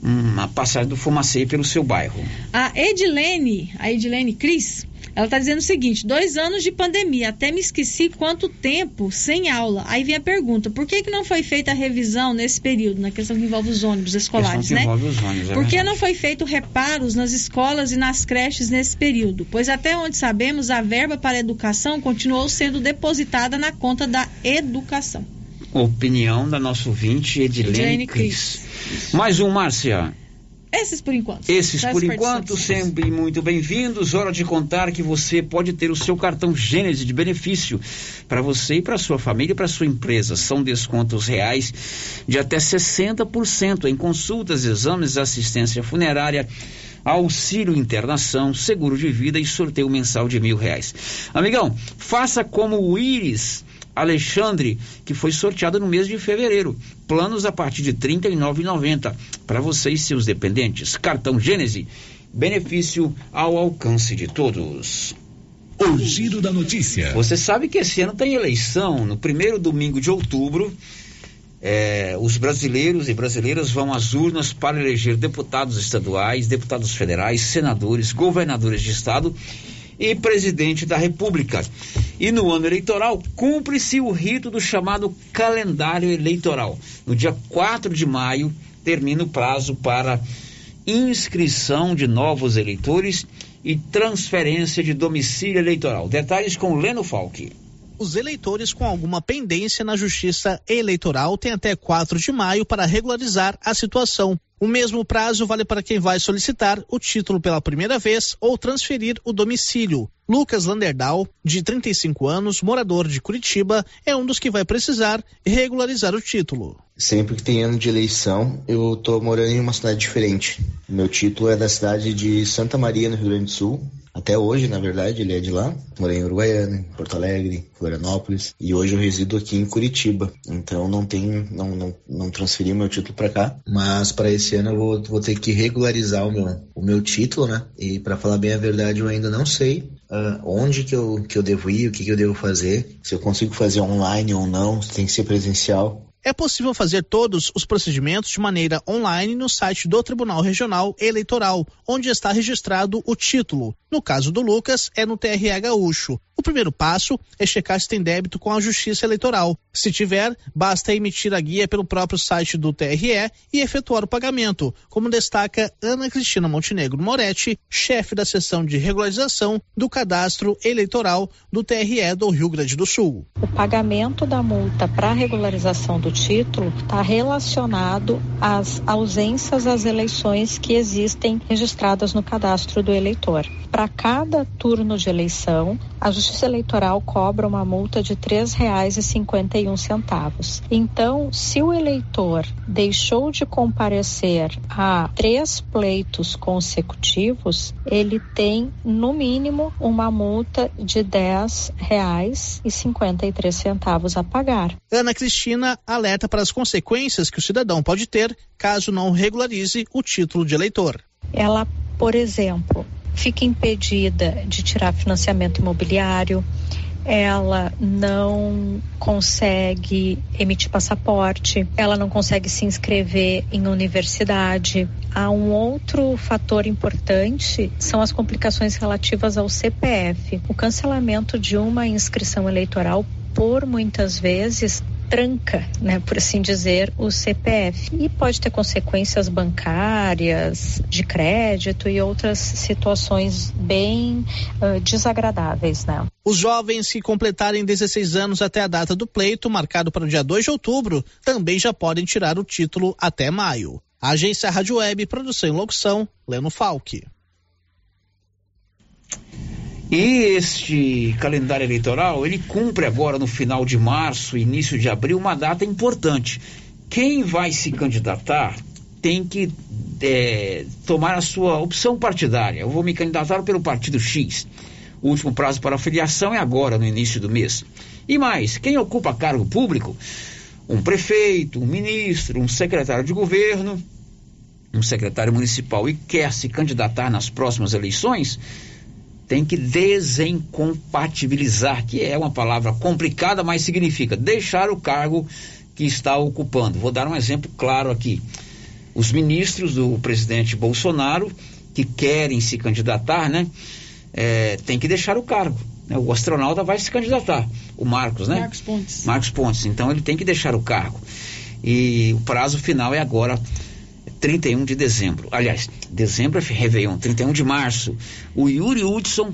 uma passagem do fumacê pelo seu bairro. A Edilene, a Edilene Cris, ela está dizendo o seguinte: dois anos de pandemia, até me esqueci quanto tempo sem aula. Aí vem a pergunta: por que, que não foi feita a revisão nesse período, na questão que envolve os ônibus escolares, né? envolve os ônibus, é Por que não foi feito reparos nas escolas e nas creches nesse período? Pois até onde sabemos, a verba para a educação continuou sendo depositada na conta da educação. Opinião da nossa ouvinte Edilene, Cris. Mais um, Márcia. Esses por enquanto. Esses por enquanto, sempre muito bem-vindos. Hora de contar que você pode ter o seu cartão Gênese de benefício para você e para sua família e para sua empresa. São descontos reais de até 60% em consultas, exames, assistência funerária, auxílio internação, seguro de vida e sorteio mensal de mil reais. Amigão, faça como o Iris Alexandre, que foi sorteada no mês de fevereiro. Planos a partir de R$ 39,90 para você e seus dependentes. Cartão Gênese, benefício ao alcance de todos. O giro da notícia. Você sabe que esse ano tem eleição, no primeiro domingo de outubro. É, os brasileiros e brasileiras vão às urnas para eleger deputados estaduais, deputados federais, senadores, governadores de estado e presidente da República. E no ano eleitoral, cumpre-se o rito do chamado calendário eleitoral. No dia 4 de maio, termina o prazo para inscrição de novos eleitores e transferência de domicílio eleitoral. Detalhes com Leno Falck. Os eleitores com alguma pendência na Justiça Eleitoral têm até 4 de maio para regularizar a situação. O mesmo prazo vale para quem vai solicitar o título pela primeira vez ou transferir o domicílio. Lucas Landerdal, de 35 anos, morador de Curitiba, é um dos que vai precisar regularizar o título. Sempre que tem ano de eleição, eu tô morando em uma cidade diferente. Meu título é da cidade de Santa Maria, no Rio Grande do Sul. Até hoje, na verdade, ele é de lá. Morei em Uruguaiana, Porto Alegre, Florianópolis. E hoje eu resido aqui em Curitiba. Então não tem, não, não, não transferi meu título para cá. Mas para ano eu vou, vou ter que regularizar o meu, o meu título, né? E para falar bem a verdade, eu ainda não sei Uh, onde que eu, que eu devo ir, o que, que eu devo fazer, se eu consigo fazer online ou não, se tem que ser presencial. É possível fazer todos os procedimentos de maneira online no site do Tribunal Regional Eleitoral, onde está registrado o título. No caso do Lucas, é no TRE Gaúcho. O primeiro passo é checar se tem débito com a Justiça Eleitoral. Se tiver, basta emitir a guia pelo próprio site do TRE e efetuar o pagamento, como destaca Ana Cristina Montenegro Moretti, chefe da seção de regularização do cadastro eleitoral do TRE do Rio Grande do Sul. O pagamento da multa para regularização do título está relacionado às ausências às eleições que existem registradas no cadastro do eleitor. Para cada turno de eleição, a Justiça Eleitoral cobra uma multa de R$ 3,51. Então, se o eleitor deixou de comparecer a três pleitos consecutivos, ele tem, no mínimo, uma multa de R$ 10,53 a pagar. Ana Cristina alerta para as consequências que o cidadão pode ter caso não regularize o título de eleitor. Ela, por exemplo, fica impedida de tirar financiamento imobiliário, ela não consegue emitir passaporte, ela não consegue se inscrever em universidade. Há um outro fator importante são as complicações relativas ao CPF. O cancelamento de uma inscrição eleitoral por muitas vezes tranca, né, por assim dizer, o CPF e pode ter consequências bancárias, de crédito e outras situações bem uh, desagradáveis, né? Os jovens que completarem 16 anos até a data do pleito, marcado para o dia 2 de outubro, também já podem tirar o título até maio. Agência Rádio Web, produção e locução, Leno Falck. E este calendário eleitoral, ele cumpre agora no final de março, início de abril, uma data importante. Quem vai se candidatar tem que é, tomar a sua opção partidária. Eu vou me candidatar pelo partido X. O último prazo para filiação é agora, no início do mês. E mais, quem ocupa cargo público, um prefeito, um ministro, um secretário de governo, um secretário municipal e quer se candidatar nas próximas eleições, tem que desincompatibilizar, que é uma palavra complicada, mas significa deixar o cargo que está ocupando. Vou dar um exemplo claro aqui. Os ministros do presidente Bolsonaro, que querem se candidatar, né, é, tem que deixar o cargo. Né? O astronauta vai se candidatar, o Marcos, né? Marcos Pontes. Marcos Pontes. Então ele tem que deixar o cargo. E o prazo final é agora 31 de dezembro. Aliás, dezembro é Réveillon, 31 de março. O Yuri Hudson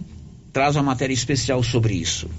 traz uma matéria especial sobre isso.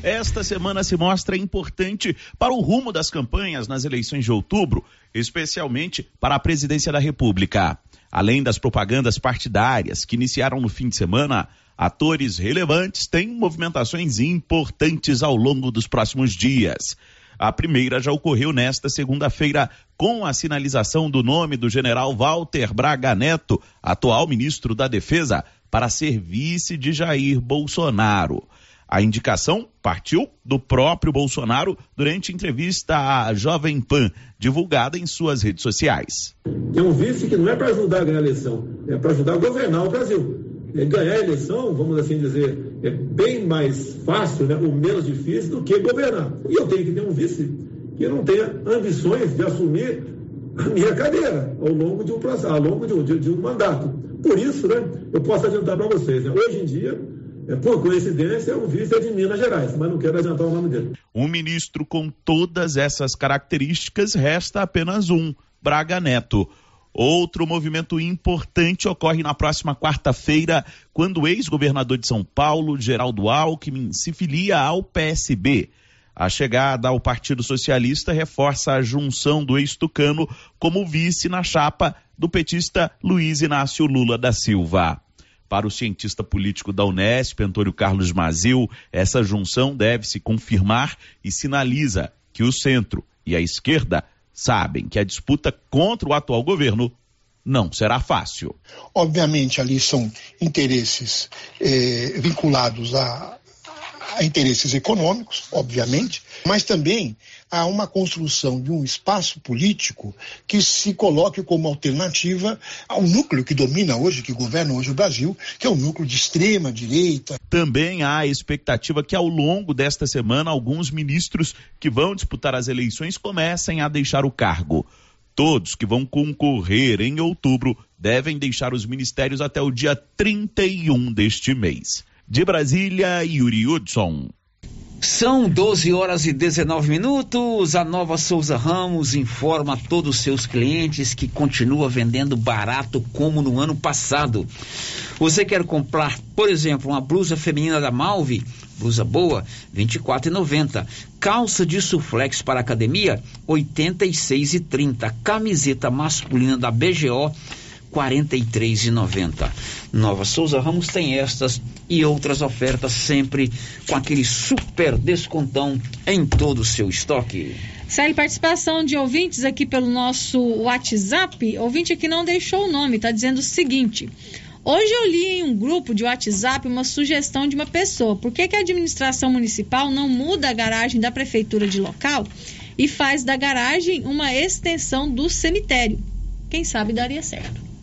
Esta semana se mostra importante para o rumo das campanhas nas eleições de outubro, especialmente para a presidência da República. Além das propagandas partidárias que iniciaram no fim de semana, atores relevantes têm movimentações importantes ao longo dos próximos dias. A primeira já ocorreu nesta segunda-feira com a sinalização do nome do general Walter Braga Neto, atual ministro da Defesa, para ser vice de Jair Bolsonaro. A indicação partiu do próprio Bolsonaro durante entrevista à Jovem Pan, divulgada em suas redes sociais. É um vice que não é para ajudar a ganhar a eleição, é para ajudar a governar o Brasil. É ganhar a eleição, vamos assim dizer, é bem mais fácil, né, ou menos difícil do que governar. E eu tenho que ter um vice que não tenha ambições de assumir a minha cadeira ao longo de um processo, ao longo de um, de, de um mandato. Por isso, né, eu posso adiantar para vocês, né, hoje em dia, é, por coincidência, o vice é de Minas Gerais, mas não quero adiantar o nome dele. Um ministro com todas essas características resta apenas um, Braga Neto. Outro movimento importante ocorre na próxima quarta-feira, quando o ex-governador de São Paulo, Geraldo Alckmin, se filia ao PSB. A chegada ao Partido Socialista reforça a junção do ex-tucano como vice na chapa do petista Luiz Inácio Lula da Silva. Para o cientista político da Unesp, Antônio Carlos Mazil, essa junção deve se confirmar e sinaliza que o centro e a esquerda sabem que a disputa contra o atual governo não será fácil. Obviamente, ali são interesses eh, vinculados a, a interesses econômicos, obviamente, mas também há uma construção de um espaço político que se coloque como alternativa ao núcleo que domina hoje, que governa hoje o Brasil, que é o núcleo de extrema direita. Também há a expectativa que ao longo desta semana alguns ministros que vão disputar as eleições comecem a deixar o cargo. Todos que vão concorrer em outubro devem deixar os ministérios até o dia 31 deste mês. De Brasília, Yuri Hudson. São 12 horas e 19 minutos. A Nova Souza Ramos informa a todos os seus clientes que continua vendendo barato como no ano passado. Você quer comprar, por exemplo, uma blusa feminina da Malve, blusa boa, R$ 24,90. Calça de suflex para academia, R$ 86,30. Camiseta masculina da BGO, 43,90. Nova Souza Ramos tem estas e outras ofertas sempre com aquele super descontão em todo o seu estoque. Série participação de ouvintes aqui pelo nosso WhatsApp. Ouvinte aqui não deixou o nome, está dizendo o seguinte. Hoje eu li em um grupo de WhatsApp uma sugestão de uma pessoa. Por que, que a administração municipal não muda a garagem da prefeitura de local e faz da garagem uma extensão do cemitério? Quem sabe daria certo.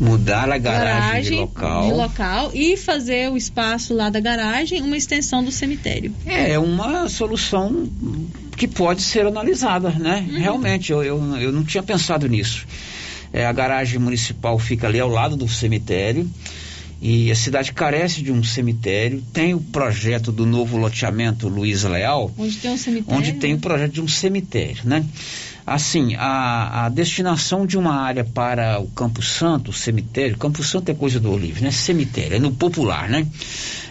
Mudar a garagem, garagem de, local. de local e fazer o espaço lá da garagem uma extensão do cemitério. É uma solução que pode ser analisada, né? Uhum. Realmente, eu, eu, eu não tinha pensado nisso. É, a garagem municipal fica ali ao lado do cemitério e a cidade carece de um cemitério. Tem o projeto do novo loteamento Luiz Leal, onde tem um cemitério, onde tem o projeto de um cemitério, né? Assim, a, a destinação de uma área para o Campo Santo, o cemitério, Campo Santo é coisa do Olive, né? Cemitério, é no popular, né?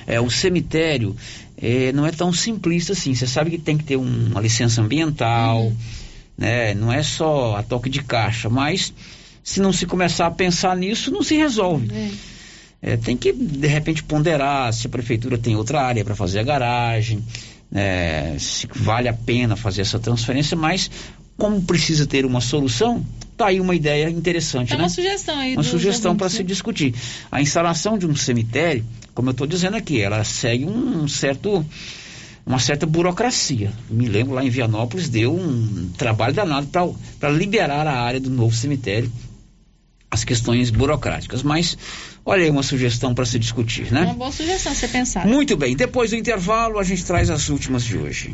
É, o cemitério é, não é tão simplista assim. Você sabe que tem que ter um, uma licença ambiental, uhum. né? Não é só a toque de caixa, mas se não se começar a pensar nisso, não se resolve. É. É, tem que, de repente, ponderar se a prefeitura tem outra área para fazer a garagem, é, se vale a pena fazer essa transferência, mas como precisa ter uma solução, tá aí uma ideia interessante, é né? Uma sugestão aí. Uma sugestão para se discutir. A instalação de um cemitério, como eu estou dizendo aqui, ela segue um certo uma certa burocracia. Me lembro lá em Vianópolis deu um trabalho danado para liberar a área do novo cemitério, as questões burocráticas. Mas olha aí uma sugestão para se discutir, né? Uma boa sugestão, você pensar. Muito bem. Depois do intervalo a gente traz as últimas de hoje.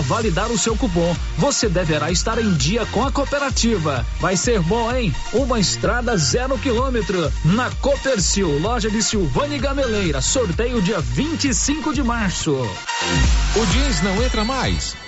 validar o seu cupom, você deverá estar em dia com a cooperativa. Vai ser bom, hein? Uma estrada zero quilômetro na Copercil, loja de Silvane Gameleira. Sorteio dia 25 de março. O jeans não entra mais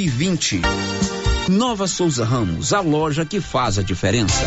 e 20. Nova Souza Ramos, a loja que faz a diferença.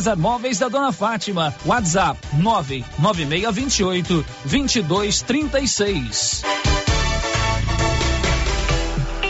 César Móveis da Dona Fátima. WhatsApp 99628 2236.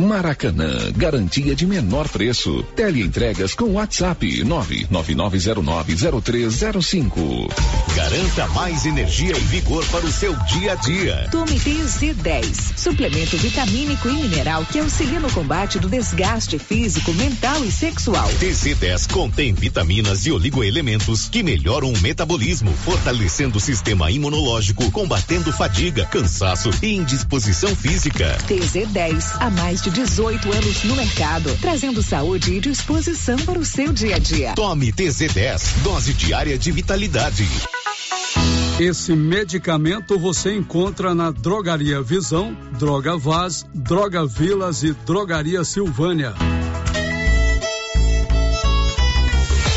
Maracanã, garantia de menor preço. Teleentregas com WhatsApp 999090305. Garanta mais energia e vigor para o seu dia a dia. Tome TZ10, suplemento vitamínico e mineral que auxilia no combate do desgaste físico, mental e sexual. TZ10 contém vitaminas e oligoelementos que melhoram o metabolismo, fortalecendo o sistema imunológico, combatendo fadiga, cansaço e indisposição física. TZ10, há mais de 18 anos no mercado, trazendo saúde e disposição para o seu dia a dia. Tome TZ10, dose diária de vitalidade. Esse medicamento você encontra na Drogaria Visão, Droga Vaz, Droga Vilas e Drogaria Silvânia.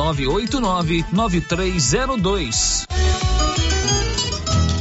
9302.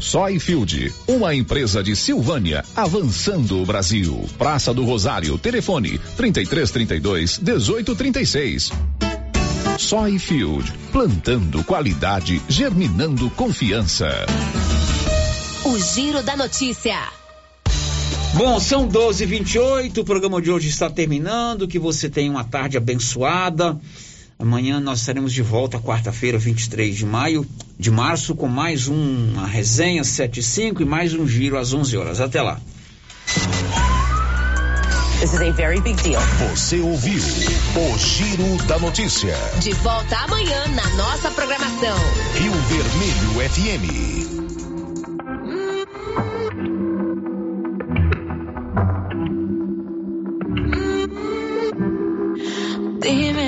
Soyfield, uma empresa de Silvânia, avançando o Brasil. Praça do Rosário, telefone 3332 1836. Soyfield, plantando qualidade, germinando confiança. O Giro da Notícia. Bom, são 12 h 28 o programa de hoje está terminando. Que você tenha uma tarde abençoada. Amanhã nós estaremos de volta, quarta-feira, 23 de maio, de março, com mais uma resenha 7 e 5 e mais um giro às 11 horas. Até lá. This is a very big deal. Você ouviu o Giro da Notícia. De volta amanhã na nossa programação. Rio Vermelho FM. Dime